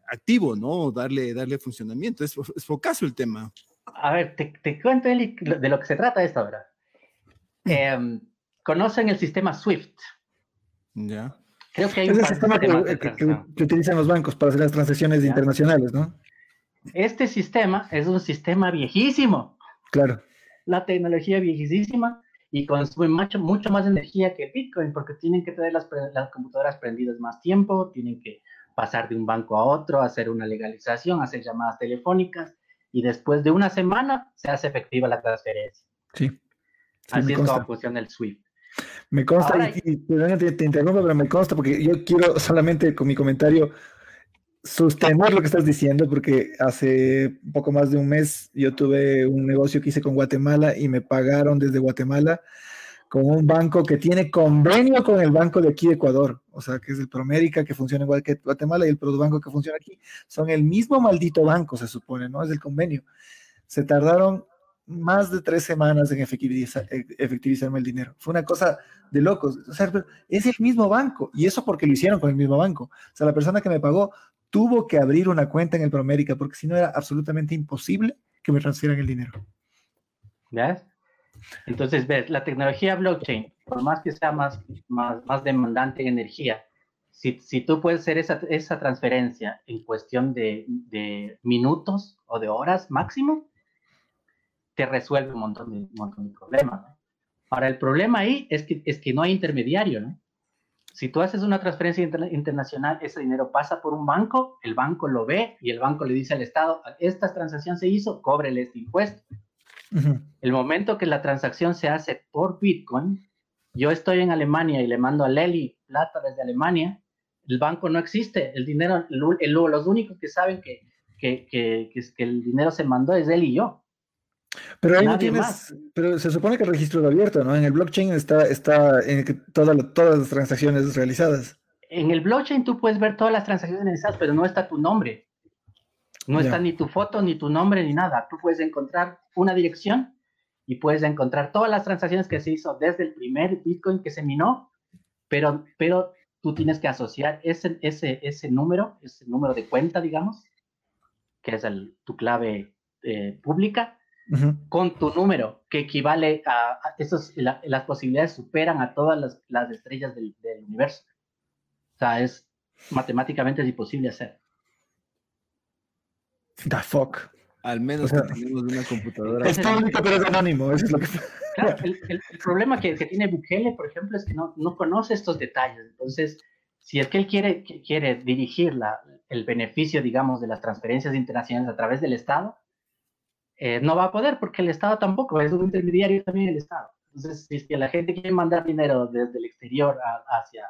activo, ¿no? Darle, darle funcionamiento. Es, es focazo el tema. A ver, te, te cuento de lo que se trata esto ahora. Em, ¿Conocen el sistema SWIFT? Ya. Creo que hay es un el sistema que, utilizan los bancos para hacer las transacciones internacionales, ¿no? Este sistema es un sistema viejísimo. Claro. La tecnología viejísima y consume mucho, mucho más energía que el Bitcoin porque tienen que tener las, las computadoras prendidas más tiempo, tienen que pasar de un banco a otro, hacer una legalización, hacer llamadas telefónicas y después de una semana se hace efectiva la transferencia. Sí. Así es como funciona el SWIFT. Me consta, y, te, te, interrumpo, pero me consta porque yo quiero solamente con mi comentario sostener lo que estás diciendo, porque hace poco más de un mes yo tuve un negocio que hice con Guatemala y me pagaron desde Guatemala con un banco que tiene convenio con el banco de aquí de Ecuador, o sea, que es el Promérica, que funciona igual que Guatemala, y el Produbanco que funciona aquí, son el mismo maldito banco, se supone, ¿no? Es el convenio. Se tardaron más de tres semanas en efectivizar, efectivizarme el dinero. Fue una cosa de locos. O sea, es el mismo banco. Y eso porque lo hicieron con el mismo banco. O sea, la persona que me pagó tuvo que abrir una cuenta en el Promérica porque si no era absolutamente imposible que me transfieran el dinero. ¿Ves? Entonces, ves, la tecnología blockchain, por más que sea más, más, más demandante en energía, si, si tú puedes hacer esa, esa transferencia en cuestión de, de, minutos o de horas máximo, te resuelve un montón de, montón de problemas. ¿no? Ahora, el problema ahí es que, es que no hay intermediario, ¿no? Si tú haces una transferencia inter internacional, ese dinero pasa por un banco, el banco lo ve y el banco le dice al Estado, esta transacción se hizo, cóbrele este impuesto. Uh -huh. El momento que la transacción se hace por Bitcoin, yo estoy en Alemania y le mando a Leli plata desde Alemania, el banco no existe, el dinero, el, el, los únicos que saben que, que, que, que, el dinero se mandó es él y yo. Pero ahí no tienes, más. pero se supone que el registro es abierto, ¿no? En el blockchain está, está en toda, todas las transacciones realizadas. En el blockchain tú puedes ver todas las transacciones realizadas, pero no está tu nombre. No está ni tu foto, ni tu nombre, ni nada. Tú puedes encontrar una dirección y puedes encontrar todas las transacciones que se hizo desde el primer Bitcoin que se minó, pero, pero tú tienes que asociar ese, ese, ese número, ese número de cuenta, digamos, que es el, tu clave eh, pública, uh -huh. con tu número, que equivale a, a esos, la, las posibilidades superan a todas las, las estrellas del, del, universo. O sea, es matemáticamente es imposible hacer. The fuck. Al menos o sea, que tenemos una computadora. Es público, pero es anónimo. Eso es lo que... Claro, el, el, el, problema que, que, tiene Bukele, por ejemplo, es que no, no conoce estos detalles. Entonces, si es que él quiere, quiere dirigir la, el beneficio, digamos, de las transferencias internacionales a través del Estado, eh, no va a poder porque el Estado tampoco, es un intermediario también el Estado. Entonces, si es que la gente quiere mandar dinero desde el exterior a, hacia,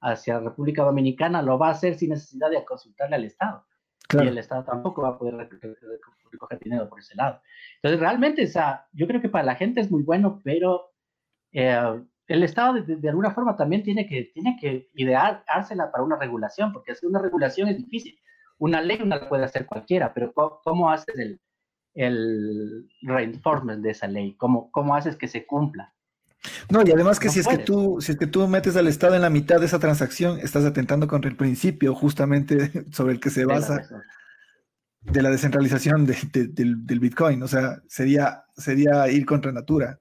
hacia República Dominicana, lo va a hacer sin necesidad de consultarle al Estado. Y el Estado tampoco va a poder recoger dinero por ese lado. Entonces, realmente, o sea, yo creo que para la gente es muy bueno, pero eh, el Estado de, alguna forma también tiene que, tiene que ideársela para una regulación, porque hacer una regulación es difícil. Una ley no la puede hacer cualquiera, pero ¿cómo, cómo haces el, el reinforcement de esa ley? ¿Cómo, ¿Cómo haces que se cumpla? No, y además que no si es que tú, si es que tú metes al Estado en la mitad de esa transacción, estás atentando contra el principio justamente sobre el que se basa de, de la descentralización de, de, del, del, Bitcoin. O sea, sería, sería ir contra natura,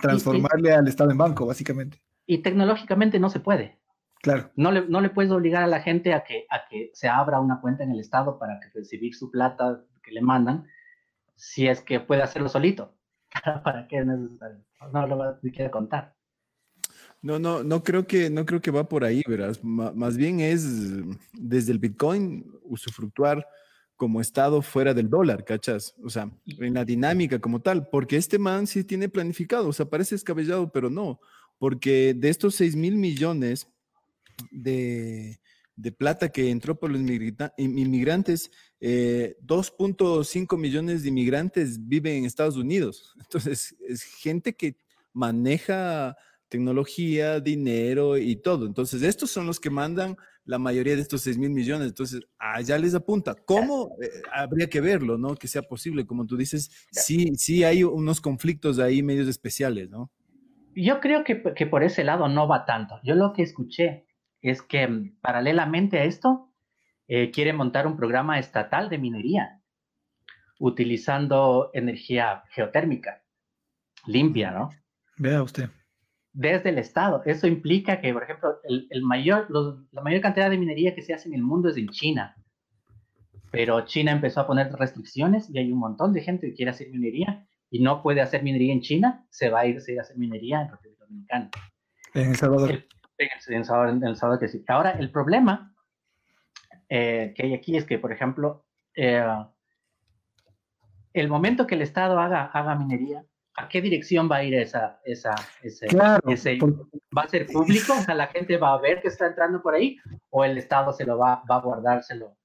transformarle y, y, al Estado en banco, básicamente. Y tecnológicamente no se puede. Claro. No le, no le puedes obligar a la gente a que, a que se abra una cuenta en el Estado para que recibir su plata que le mandan, si es que puede hacerlo solito. ¿Para qué es necesario? No lo voy a contar. No, no, no creo que, no creo que va por ahí, verás. M más bien es desde el Bitcoin usufructuar como estado fuera del dólar, ¿cachas? O sea, en la dinámica como tal, porque este man sí tiene planificado, o sea, parece escabellado, pero no, porque de estos 6 mil millones de, de plata que entró por los inmigrantes, eh, 2.5 millones de inmigrantes viven en Estados Unidos. Entonces, es gente que maneja tecnología, dinero y todo. Entonces, estos son los que mandan la mayoría de estos 6 mil millones. Entonces, allá les apunta. ¿Cómo? Eh, habría que verlo, ¿no? Que sea posible. Como tú dices, sí, sí hay unos conflictos ahí medios especiales, ¿no? Yo creo que, que por ese lado no va tanto. Yo lo que escuché es que mm, paralelamente a esto, eh, quiere montar un programa estatal de minería utilizando energía geotérmica limpia, ¿no? Vea usted. Desde el Estado. Eso implica que, por ejemplo, el, el mayor, los, la mayor cantidad de minería que se hace en el mundo es en China. Pero China empezó a poner restricciones y hay un montón de gente que quiere hacer minería y no puede hacer minería en China, se va a ir, a hacer minería en República Dominicana. En El Salvador. El, en El Salvador, en el Salvador que sí. Ahora, el problema eh, que hay aquí es que, por ejemplo, eh, el momento que el Estado haga, haga minería, ¿a qué dirección va a ir esa, esa, ese, claro, ese ¿Va a ser público? O sea, la gente va a ver que está entrando por ahí, o el Estado se lo va, va a guardárselo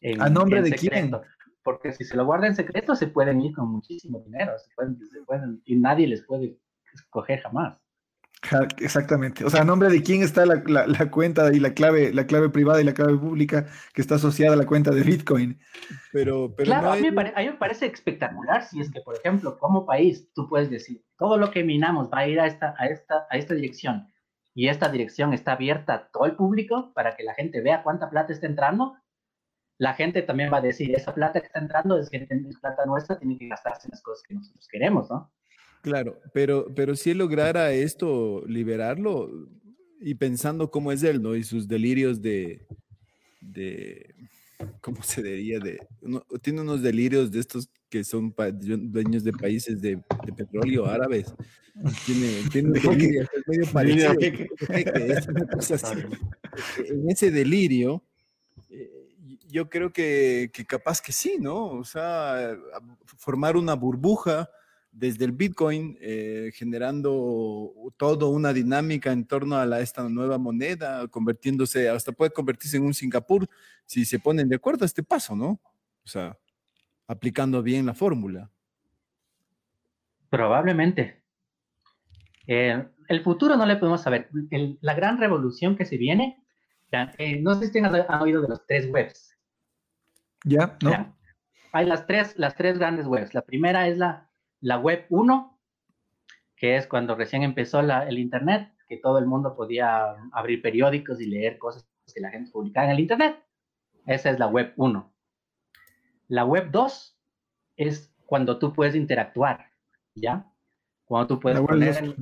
en, ¿A nombre en de secreto? quién? Porque si se lo guarda en secreto, se pueden ir con muchísimo dinero, se pueden, se pueden, y nadie les puede escoger jamás. Exactamente. O sea, a nombre de quién está la, cuenta y la clave, la clave privada y la clave pública que está asociada a la cuenta de Bitcoin. Pero, pero claro, a, mí me parece espectacular si es que, por ejemplo, como país, tú puedes decir, todo lo que minamos va a ir a esta, a esta, a esta dirección y esta dirección está abierta a todo el público para que la gente vea cuánta plata está entrando. La gente también va a decir, esa plata que está entrando es, que es plata nuestra, tiene que gastarse en las cosas que nosotros queremos, ¿no? Claro, pero, pero si él lograra esto, liberarlo, y pensando cómo es él, ¿no? Y sus delirios de, de ¿cómo se diría? De, tiene unos delirios de estos que son dueños de países de, petróleo árabes. Tiene, tiene delirios, es medio parecido. En ese delirio, eh, yo creo que, que capaz que sí, ¿no? O sea, formar una burbuja desde el Bitcoin, eh, generando toda una dinámica en torno a esta nueva moneda, convirtiéndose, hasta puede convertirse en un Singapur si se ponen de acuerdo a este paso, ¿no? O sea, aplicando bien la fórmula. Probablemente. Eh, el futuro no le podemos saber. la gran revolución que se viene, eh, no sé si han oído de los tres webs. Ya, ¿no? Hay las tres, las tres grandes webs. La primera es la la web 1, que es cuando recién empezó el Internet, que todo el mundo podía abrir periódicos y leer cosas que la gente publicaba en el Internet. Esa es la web 1. La web 2 es cuando tú puedes interactuar, ¿ya? Cuando tú puedes la poner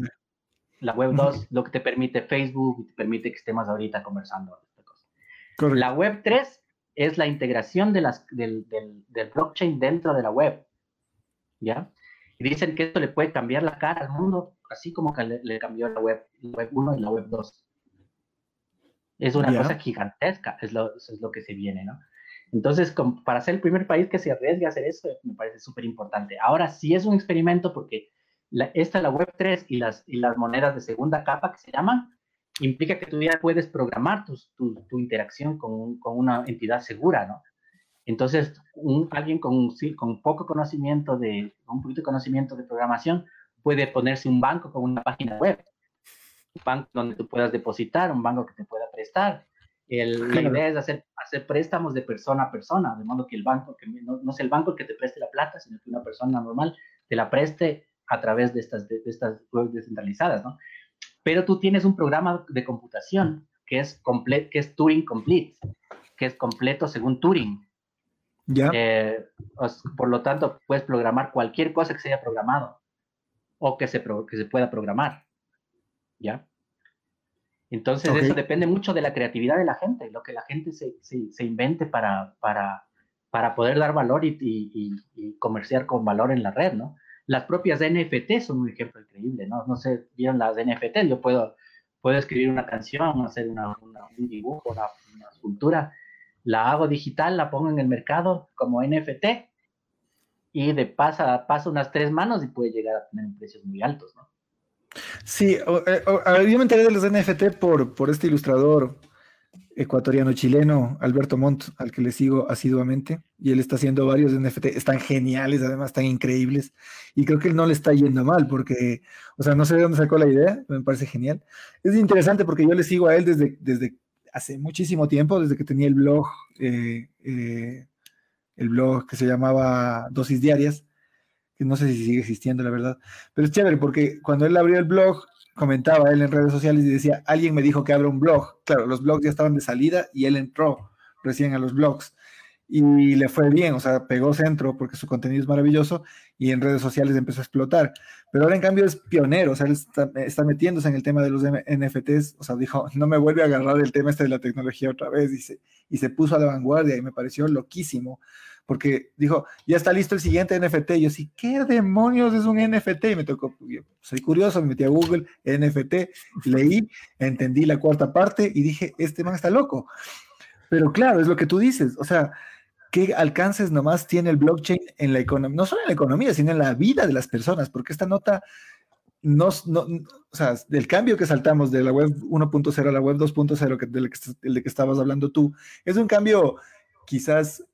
la web 2, lo que te permite Facebook te permite que estemos ahorita conversando. La web 3 es la integración de las, del, del, del blockchain dentro de la web, ¿ya? Dicen que esto le puede cambiar la cara al mundo, así como que le, cambió la web, web 1 y la web 2. Es una cosa gigantesca, es lo, es lo que se viene, ¿no? Entonces, para ser el primer país que se arriesgue a hacer eso, me parece súper importante. Ahora sí es un experimento porque la, esta, la web 3 y las, y las monedas de segunda capa que se llaman, implica que tú ya puedes programar tu, tu, interacción con, con, una entidad segura, ¿no? Entonces, un, alguien con, con poco conocimiento de, un poquito de conocimiento de programación puede ponerse un banco con una página web, un banco donde tú puedas depositar, un banco que te pueda prestar. La idea es hacer, hacer préstamos de persona a persona, de modo que el banco, que no, no es el banco que te preste la plata, sino que una persona normal te la preste a través de estas, de, estas webs descentralizadas, ¿no? Pero tú tienes un programa de computación que es, que es Turing Complete, que es completo según Turing. Eh, por lo tanto, puedes programar cualquier cosa que se haya programado o que se, que se pueda programar. ¿Ya? Entonces, eso depende mucho de la creatividad de la gente, lo que la gente se, se, invente para, para, para, poder dar valor y, y, comerciar con valor en la red, ¿no? Las propias NFT son un ejemplo increíble, ¿no? No sé, vieron las NFT, yo puedo, puedo escribir una canción, hacer una, un dibujo, una, una escultura, la hago digital, la pongo en el mercado como NFT y de pasa pasa unas tres manos y puede llegar a tener precios muy altos, ¿no? Sí, eh, yo me enteré de los NFT por, por este ilustrador ecuatoriano chileno, Alberto Montt, al que le sigo asiduamente, y él está haciendo varios NFT, están geniales, además están increíbles, y creo que él no le está yendo mal, porque, o sea, no sé de dónde sacó la idea, me parece genial. Es interesante porque yo le sigo a él desde, desde hace muchísimo tiempo, desde que tenía el blog, eh, eh, el blog que se llamaba Dosis Diarias, que no sé si sigue existiendo, la verdad, pero es chévere porque cuando él abrió el blog, comentaba él en redes sociales y decía, alguien me dijo que abra un blog. Claro, los blogs ya estaban de salida y él entró recién a los blogs y le fue bien, o sea, pegó centro porque su contenido es maravilloso y en redes sociales empezó a explotar. Pero ahora en cambio es pionero, o sea, él está, metiéndose en el tema de los NFTs, o sea, dijo, no me vuelve a agarrar el tema este de la tecnología otra vez, y y se puso a la vanguardia y me pareció loquísimo, porque dijo, ya está listo el siguiente NFT, y yo sí, ¿qué demonios es un NFT? Y me tocó, soy curioso, me metí a Google, NFT, leí, entendí la cuarta parte y dije, este man está loco. Pero claro, es lo que tú dices, o sea, qué alcances nomás tiene el blockchain en la economía, no solo en la economía, sino en la vida de las personas, porque esta nota no, no, o sea, del cambio que saltamos de la web 1.0 a la web 2.0, que, del, que, que estabas hablando tú, es un cambio quizás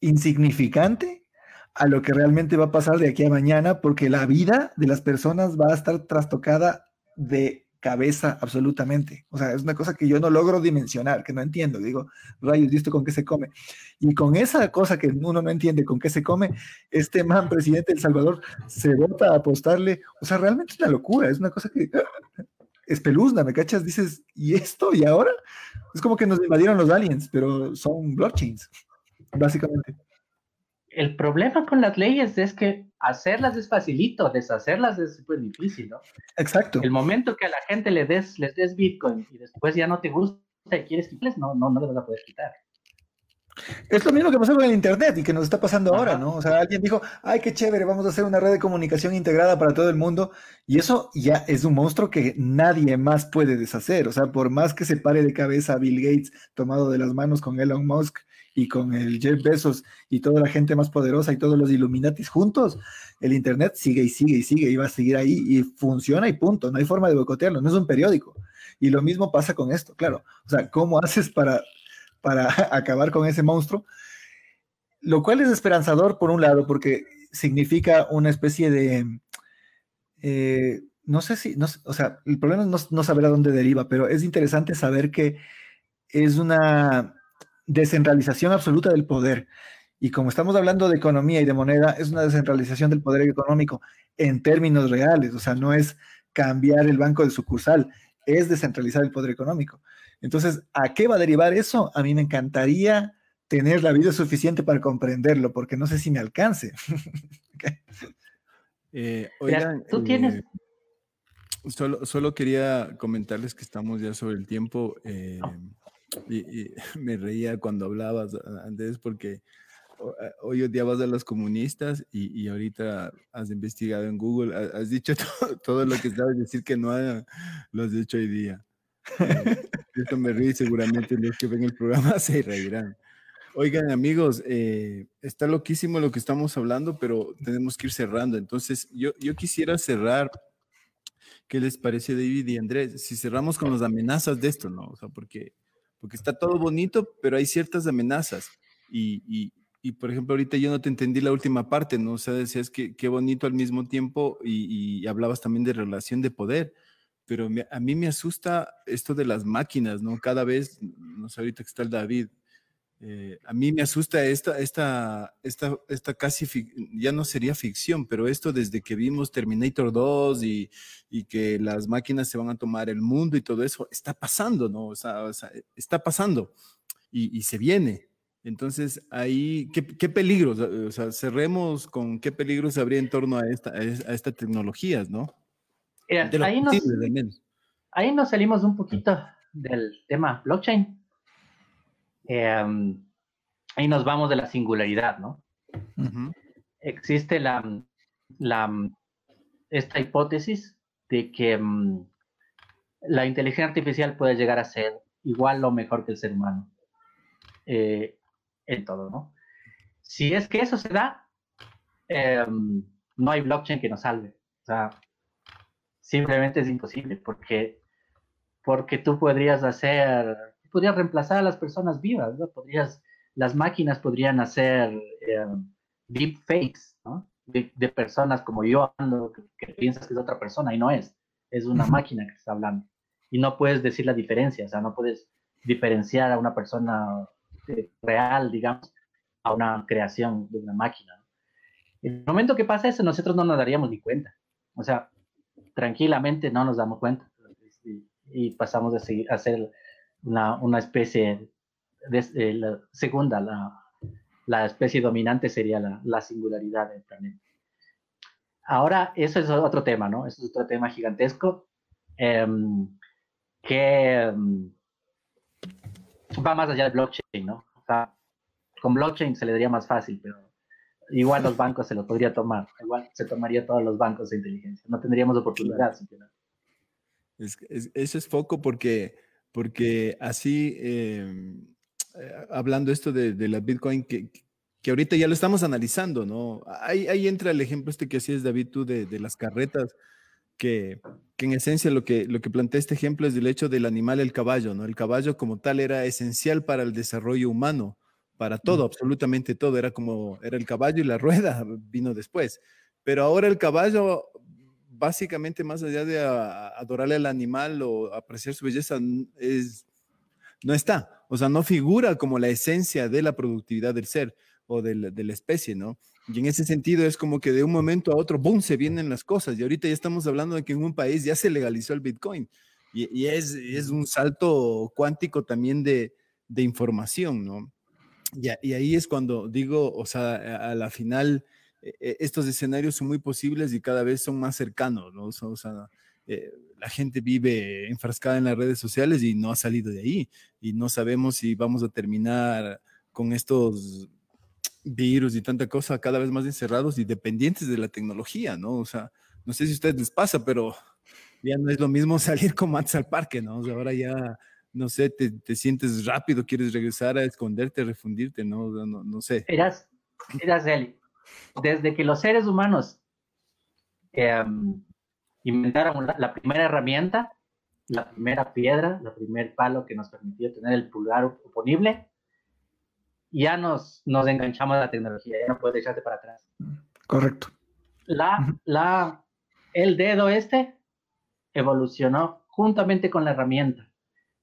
insignificante a lo que realmente va a pasar de aquí a mañana, porque la vida de las personas va a estar trastocada de cabeza absolutamente. O sea, es una cosa que yo no logro dimensionar, que no entiendo. Digo, rayos, ¿y esto con qué se come? Y con esa cosa que uno no entiende con qué se come, este man, presidente de El Salvador, se vota a apostarle. O sea, realmente es una locura, es una cosa que espeluzna, ¿me cachas? Dices, ¿y esto? ¿Y ahora? Es como que nos invadieron los aliens, pero son blockchains, básicamente. El problema con las leyes es que hacerlas es facilito, deshacerlas es súper difícil, ¿no? Exacto. El momento que a la gente le des, les des Bitcoin y después ya no te gusta y quieres quitarles, no, no, no les vas a poder quitar. Es lo mismo que pasó con el Internet y que nos está pasando ahora, ¿no? O sea, alguien dijo, ay, qué chévere, vamos a hacer una red de comunicación integrada para todo el mundo. Y eso ya es un monstruo que nadie más puede deshacer. O sea, por más que se pare de cabeza a Bill Gates tomado de las manos con Elon Musk y con el Jeff Bezos y toda la gente más poderosa y todos los Illuminatis juntos, el Internet sigue y sigue y sigue y va a seguir ahí y funciona y punto. No hay forma de boicotearlo, no es un periódico. Y lo mismo pasa con esto, claro. O sea, ¿cómo haces para, para acabar con ese monstruo? Lo cual es esperanzador por un lado, porque significa una especie de... Eh, no sé si, no, o sea, el problema es no, no saber a dónde deriva, pero es interesante saber que es una descentralización absoluta del poder. Y como estamos hablando de economía y de moneda, es una descentralización del poder económico en términos reales, o sea, no es cambiar el banco de sucursal, es descentralizar el poder económico. Entonces, ¿a qué va a derivar eso? A mí me encantaría tener la vida suficiente para comprenderlo, porque no sé si me alcance. Eh, oigan, tú tienes... Eh, solo, solo quería comentarles que estamos ya sobre el tiempo. Eh, y, me reía cuando hablabas, antes porque hoy odiabas a los comunistas y, y, ahorita has investigado en Google, has dicho todo, lo que sabes decir que no lo has dicho hoy día. Eh, esto me ríe seguramente los que ven el programa se reirán. Oigan amigos, eh, está loquísimo lo que estamos hablando, pero tenemos que ir cerrando. Entonces, yo, yo quisiera cerrar. ¿Qué les parece David y Andrés? Si cerramos con las amenazas de esto, ¿no? O sea, porque porque está todo bonito, pero hay ciertas amenazas. Y, y, por ejemplo, ahorita yo no te entendí la última parte, ¿no? O sea, decías que qué bonito al mismo tiempo y, hablabas también de relación de poder, pero a mí me asusta esto de las máquinas, ¿no? Cada vez, no sé, ahorita que está el David, eh, a mí me asusta esta, esta, esta, esta casi, ya no sería ficción, pero esto desde que vimos Terminator 2 y, y, que las máquinas se van a tomar el mundo y todo eso, está pasando, ¿no? O sea, está pasando y, y, se viene. Entonces, ahí, ¿qué, qué peligros? O sea, cerremos con qué peligros habría en torno a, esta, a estas tecnologías, ¿no? ahí, nos, ahí nos salimos un poquito del tema blockchain Em, ahí nos vamos de la singularidad, ¿no? Existe la, la, esta hipótesis de que mm, la inteligencia artificial puede llegar a ser igual o mejor que el ser humano eh, en todo, ¿no? Si es que eso se da, em, no hay blockchain que nos salve. O sea, simplemente es imposible porque, porque tú podrías hacer podrías reemplazar a las personas vivas, ¿no? Podrías, las máquinas podrían hacer eh, deep fakes, ¿no? De, personas como yo, que, piensas que es otra persona y no es, es una máquina que está hablando. Y no puedes decir la diferencia, o sea, no puedes diferenciar a una persona eh, real, digamos, a una creación de una máquina. En el momento que pasa eso, nosotros no nos daríamos ni cuenta. O sea, tranquilamente no nos damos cuenta. Y, y pasamos a, seguir, a hacer una, especie, de, la segunda, la, especie dominante sería la, singularidad del planeta. Ahora, eso es otro tema, ¿no? Eso es otro tema gigantesco em, que em, va más allá del blockchain, ¿no? O sea, con blockchain se le daría más fácil, pero igual los bancos se lo podría tomar, igual se tomaría todos los bancos de inteligencia, no tendríamos oportunidad. Es, es, eso es foco porque porque así, em, eh, hablando esto de, la Bitcoin, que, que, ahorita ya lo estamos analizando, ¿no? Ahí, ahí entra el ejemplo este que hacías, David, tú, de, de las carretas, que, que, en esencia lo que, lo que plantea este ejemplo es del hecho del animal, el caballo, ¿no? El caballo como tal era esencial para el desarrollo humano, para todo, absolutamente todo, era como, era el caballo y la rueda vino después. Pero ahora el caballo básicamente más allá de adorarle al animal o apreciar su belleza, es, no está, o sea, no figura como la esencia de la productividad del ser o de la, especie, ¿no? Y en ese sentido es como que de un momento a otro, ¡boom!, se vienen las cosas. Y ahorita ya estamos hablando de que en un país ya se legalizó el Bitcoin. Y, es, es, un salto cuántico también de, de información, ¿no? Y, y, ahí es cuando digo, o sea, a la final e, e, estos escenarios son muy posibles y cada vez son más cercanos, ¿no? O sea, eh, la gente vive enfrascada en las redes sociales y no ha salido de ahí y no sabemos si vamos a terminar con estos virus y tanta cosa cada vez más encerrados y dependientes de la tecnología, ¿no? O sea, no sé si a ustedes les pasa, pero ya no es lo mismo salir con Mats al parque, ¿no? O sea, ahora ya, no sé, te, te, sientes rápido, quieres regresar a esconderte, refundirte, ¿no? No, no, sé. Eras, eras él desde que los seres humanos em, inventaron la, primera herramienta, la primera piedra, el primer palo que nos permitió tener el pulgar oponible, ya nos, nos enganchamos a la tecnología, ya no puedes echarte para atrás. Correcto. La, la, el dedo este evolucionó juntamente con la herramienta.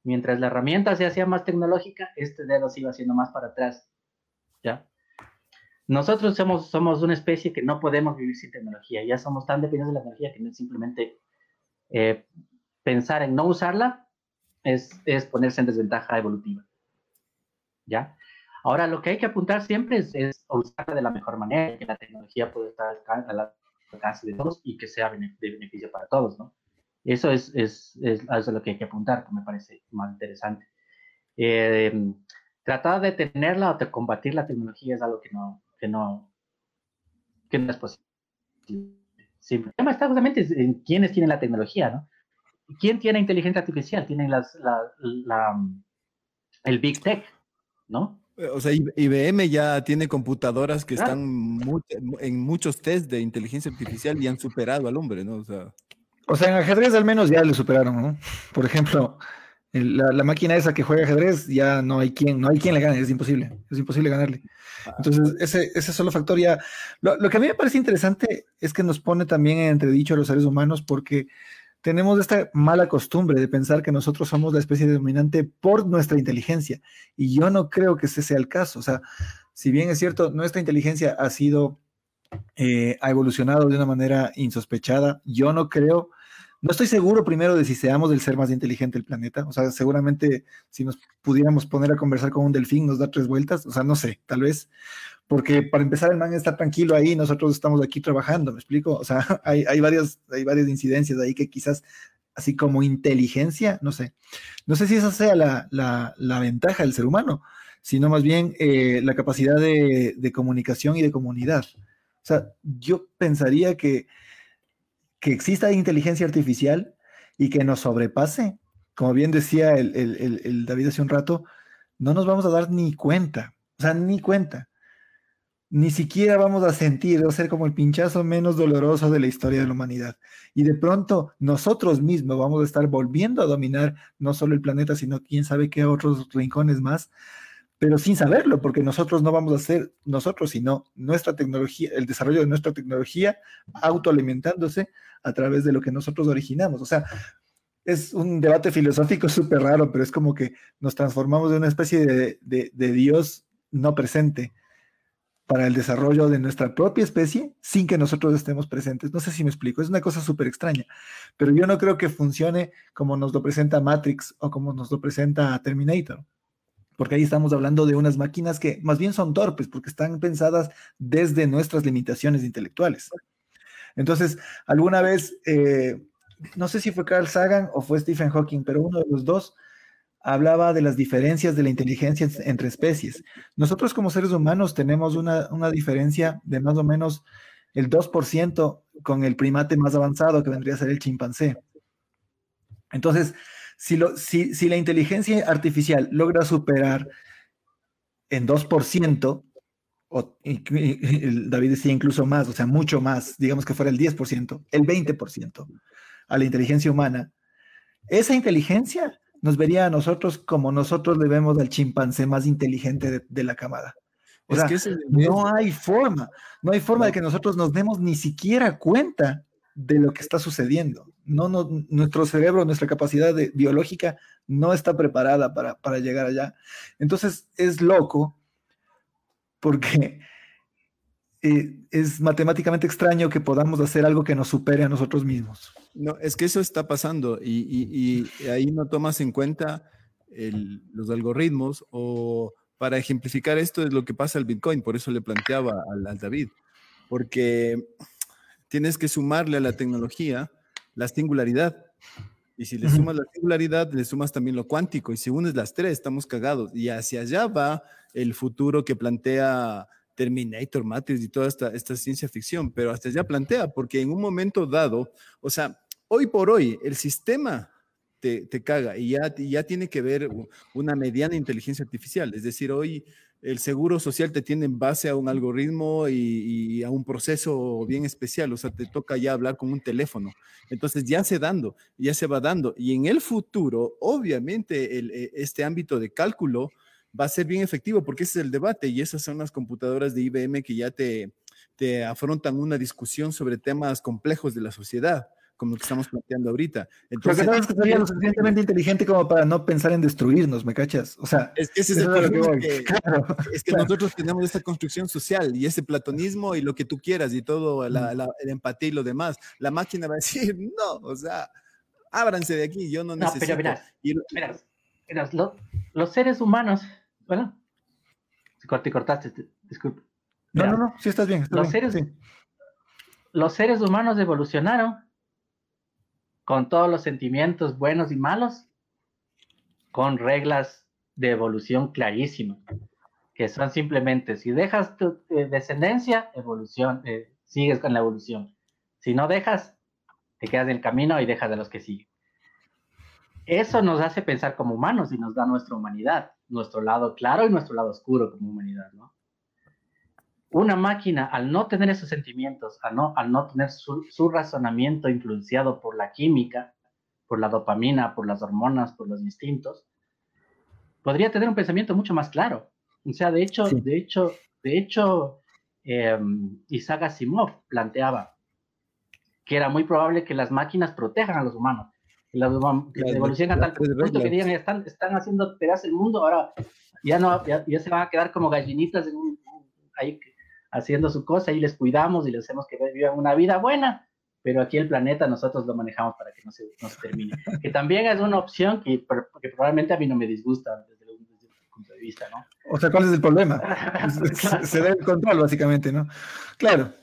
Mientras la herramienta se hacía más tecnológica, este dedo se iba haciendo más para atrás. ¿Ya? Nosotros somos, somos una especie que no podemos vivir sin tecnología. Ya somos tan dependientes de la tecnología que no es simplemente eh, pensar en no usarla es, es, ponerse en desventaja evolutiva. ¿Ya? Ahora, lo que hay que apuntar siempre es, es usarla de la mejor manera, que la tecnología pueda estar al alcance de todos y que sea de beneficio para todos, ¿no? Eso es, es, es, eso lo que hay que apuntar, que me parece más interesante. Eh, tratar de tenerla o de combatir la tecnología es algo que no, que no, que no es posible. El tema está justamente en quiénes tienen la tecnología, ¿no? ¿Quién tiene inteligencia artificial? Tienen las, la, el Big Tech, ¿no? O sea, IBM ya tiene computadoras que están en muchos test de inteligencia artificial y han superado al hombre, ¿no? O sea, o sea, en ajedrez al menos ya le superaron, ¿no? Por ejemplo, la, máquina esa que juega ajedrez ya no hay quien, no hay quien le gane, es imposible, es imposible ganarle. Ah. Entonces, ese, ese solo factor ya. Lo, que a mí me parece interesante es que nos pone también en entredicho a los seres humanos porque tenemos esta mala costumbre de pensar que nosotros somos la especie dominante por nuestra inteligencia. Y yo no creo que ese sea el caso. O sea, si bien es cierto, nuestra inteligencia ha sido, eh, ha evolucionado de una manera insospechada, yo no creo no estoy seguro primero de si seamos el ser más inteligente del planeta. O sea, seguramente si nos pudiéramos poner a conversar con un delfín nos da tres vueltas. O sea, no sé, tal vez. Porque para empezar el man está tranquilo ahí, nosotros estamos aquí trabajando, ¿me explico? O sea, hay, varias, hay varias incidencias ahí que quizás así como inteligencia, no sé. No sé si esa sea la, la, ventaja del ser humano, sino más bien eh, la capacidad de, de comunicación y de comunidad. O sea, yo pensaría que que exista inteligencia artificial y que nos sobrepase, como bien decía el, David hace un rato, no nos vamos a dar ni cuenta, o sea, ni cuenta. Ni siquiera vamos a sentir, va a ser como el pinchazo menos doloroso de la historia de la humanidad. Y de pronto nosotros mismos vamos a estar volviendo a dominar no solo el planeta, sino quién sabe qué otros rincones más, pero sin saberlo, porque nosotros no vamos a ser nosotros, sino nuestra tecnología, el desarrollo de nuestra tecnología autoalimentándose a través de lo que nosotros originamos. O sea, es un debate filosófico súper raro, pero es como que nos transformamos de una especie de, de, Dios no presente para el desarrollo de nuestra propia especie sin que nosotros estemos presentes. No sé si me explico, es una cosa súper extraña, pero yo no creo que funcione como nos lo presenta Matrix o como nos lo presenta Terminator porque ahí estamos hablando de unas máquinas que más bien son torpes, porque están pensadas desde nuestras limitaciones intelectuales. Entonces, alguna vez, eh, no sé si fue Carl Sagan o fue Stephen Hawking, pero uno de los dos hablaba de las diferencias de la inteligencia entre especies. Nosotros como seres humanos tenemos una, una diferencia de más o menos el 2% con el primate más avanzado, que vendría a ser el chimpancé. Entonces, si, lo, si, si la inteligencia artificial logra superar en 2%, o, David decía incluso más, o sea, mucho más, digamos que fuera el 10%, el 20% a la inteligencia humana, esa inteligencia nos vería a nosotros como nosotros le vemos al chimpancé más inteligente de, la camada. O sea, no hay forma, no hay forma de que nosotros nos demos ni siquiera cuenta de lo que está sucediendo. No, no, nuestro cerebro, nuestra capacidad biológica no está preparada para, para llegar allá. Entonces es loco porque eh, es matemáticamente extraño que podamos hacer algo que nos supere a nosotros mismos. No, es que eso está pasando y, ahí no tomas en cuenta los algoritmos o para ejemplificar esto es lo que pasa al Bitcoin, por eso le planteaba al, David, porque tienes que sumarle a la tecnología la singularidad. Y si le sumas la singularidad, le sumas también lo cuántico. Y si unes las tres, estamos cagados. Y hacia allá va el futuro que plantea Terminator, Matrix y toda esta, esta ciencia ficción, pero hasta ya plantea, porque en un momento dado, o sea, hoy por hoy, el sistema te, te caga y ya, ya tiene que ver una mediana inteligencia artificial, es decir, hoy el seguro social te tiene en base a un algoritmo y, a un proceso bien especial, o sea, te toca ya hablar con un teléfono. Entonces ya se dando, ya se va dando. Y en el futuro, obviamente, e, este ámbito de cálculo va a ser bien efectivo porque ese es el debate y esas son las computadoras de IBM que ya te, te afrontan una discusión sobre temas complejos de la sociedad como lo que estamos planteando ahorita. Entonces, lo que sería lo suficientemente inteligente como para no pensar en destruirnos, ¿me cachas? O sea, es que ese es el que, es que nosotros tenemos esta construcción social y ese platonismo y lo que tú quieras y todo, la, la, empatía y lo demás. La máquina va a decir, no, o sea, ábranse de aquí, yo no, no necesito. Pero verás, verás, los seres humanos bueno, te cortaste, disculpe. No, no, no, sí estás bien. los, seres, los seres humanos evolucionaron con todos los sentimientos buenos y malos, con reglas de evolución clarísimas, que son simplemente, si dejas tu eh, descendencia, evolución, eh, sigues con la evolución. Si no dejas, te quedas en el camino y dejas de los que siguen. Eso nos hace pensar como humanos y nos da nuestra humanidad nuestro lado claro y nuestro lado oscuro como humanidad, ¿no? Una máquina, al no tener esos sentimientos, al no, al no tener su, razonamiento influenciado por la química, por la dopamina, por las hormonas, por los instintos, podría tener un pensamiento mucho más claro. O sea, de hecho, de hecho, de hecho, eh, Isaac Asimov planteaba que era muy probable que las máquinas protejan a los humanos la, evolución a tal punto que digan, están, están haciendo pedazos el mundo, ahora ya no, ya, se van a quedar como gallinitas ahí haciendo su cosa y les cuidamos y les hacemos que vivan una vida buena, pero aquí el planeta nosotros lo manejamos para que no se, no se termine. que también es una opción que, que, probablemente a mí no me disgusta desde, un punto de vista, ¿no? O sea, ¿cuál es el problema? se, da el control, básicamente, ¿no? Claro.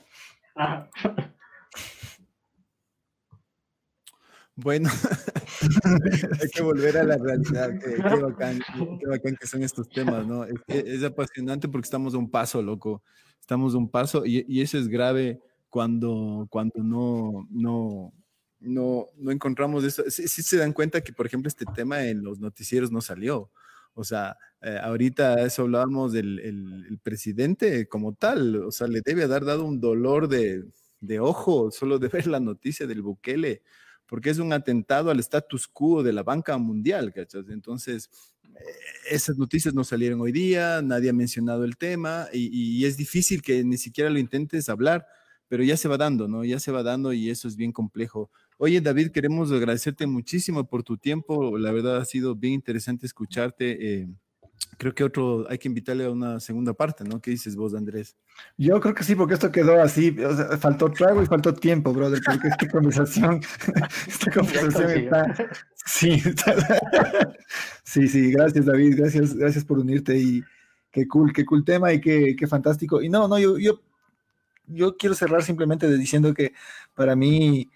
Bueno, hay que volver a la realidad. Qué, bacán, que son estos temas, ¿no? Es, apasionante porque estamos a un paso, loco. Estamos un paso y, eso es grave cuando, cuando no, no, no, no encontramos eso. Sí, se dan cuenta que, por ejemplo, este tema en los noticieros no salió. O sea, eh, ahorita eso hablábamos del el, presidente como tal. O sea, le debe haber dado un dolor de, de ojo solo de ver la noticia del Bukele porque es un atentado al status quo de la banca mundial, ¿cachas? Entonces, esas noticias no salieron hoy día, nadie ha mencionado el tema y, es difícil que ni siquiera lo intentes hablar, pero ya se va dando, ¿no? Ya se va dando y eso es bien complejo. Oye, David, queremos agradecerte muchísimo por tu tiempo, la verdad ha sido bien interesante escucharte. Eh, creo que otro hay que invitarle a una segunda parte, ¿no? ¿Qué dices vos, Andrés? Yo creo que sí, porque esto quedó así, o sea, faltó trago y faltó tiempo, brother, porque esta conversación, esta conversación está, sí, sí, sí, gracias David, gracias, gracias por unirte y qué cool, qué cool tema y qué, qué fantástico. Y no, no, yo, yo, yo quiero cerrar simplemente diciendo que para mí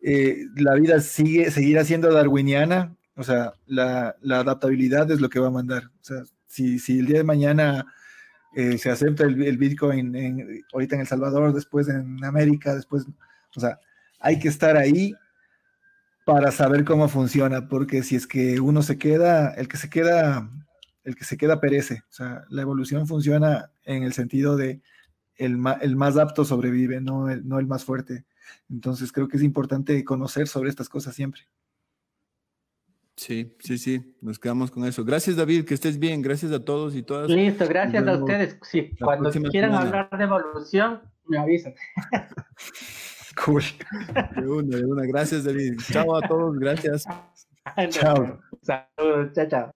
eh, la vida sigue, seguirá siendo darwiniana, o sea, la, adaptabilidad es lo que va a mandar. O sea, si, el día de mañana eh, se acepta el, Bitcoin en, ahorita en El Salvador, después en América, después, o sea, hay que estar ahí para saber cómo funciona, porque si es que uno se queda, el que se queda, el que se queda perece. O sea, la evolución funciona en el sentido de el, el más apto sobrevive, no no el más fuerte. Entonces creo que es importante conocer sobre estas cosas siempre. Sí, sí, sí, nos quedamos con eso. Gracias, David, que estés bien. Gracias a todos y todas. Listo, gracias a ustedes. Sí, cuando quieran hablar de evolución, me avisan. Cool. De una, de una. Gracias, David. Chao a todos, gracias. Chao. Saludos, chao, chao.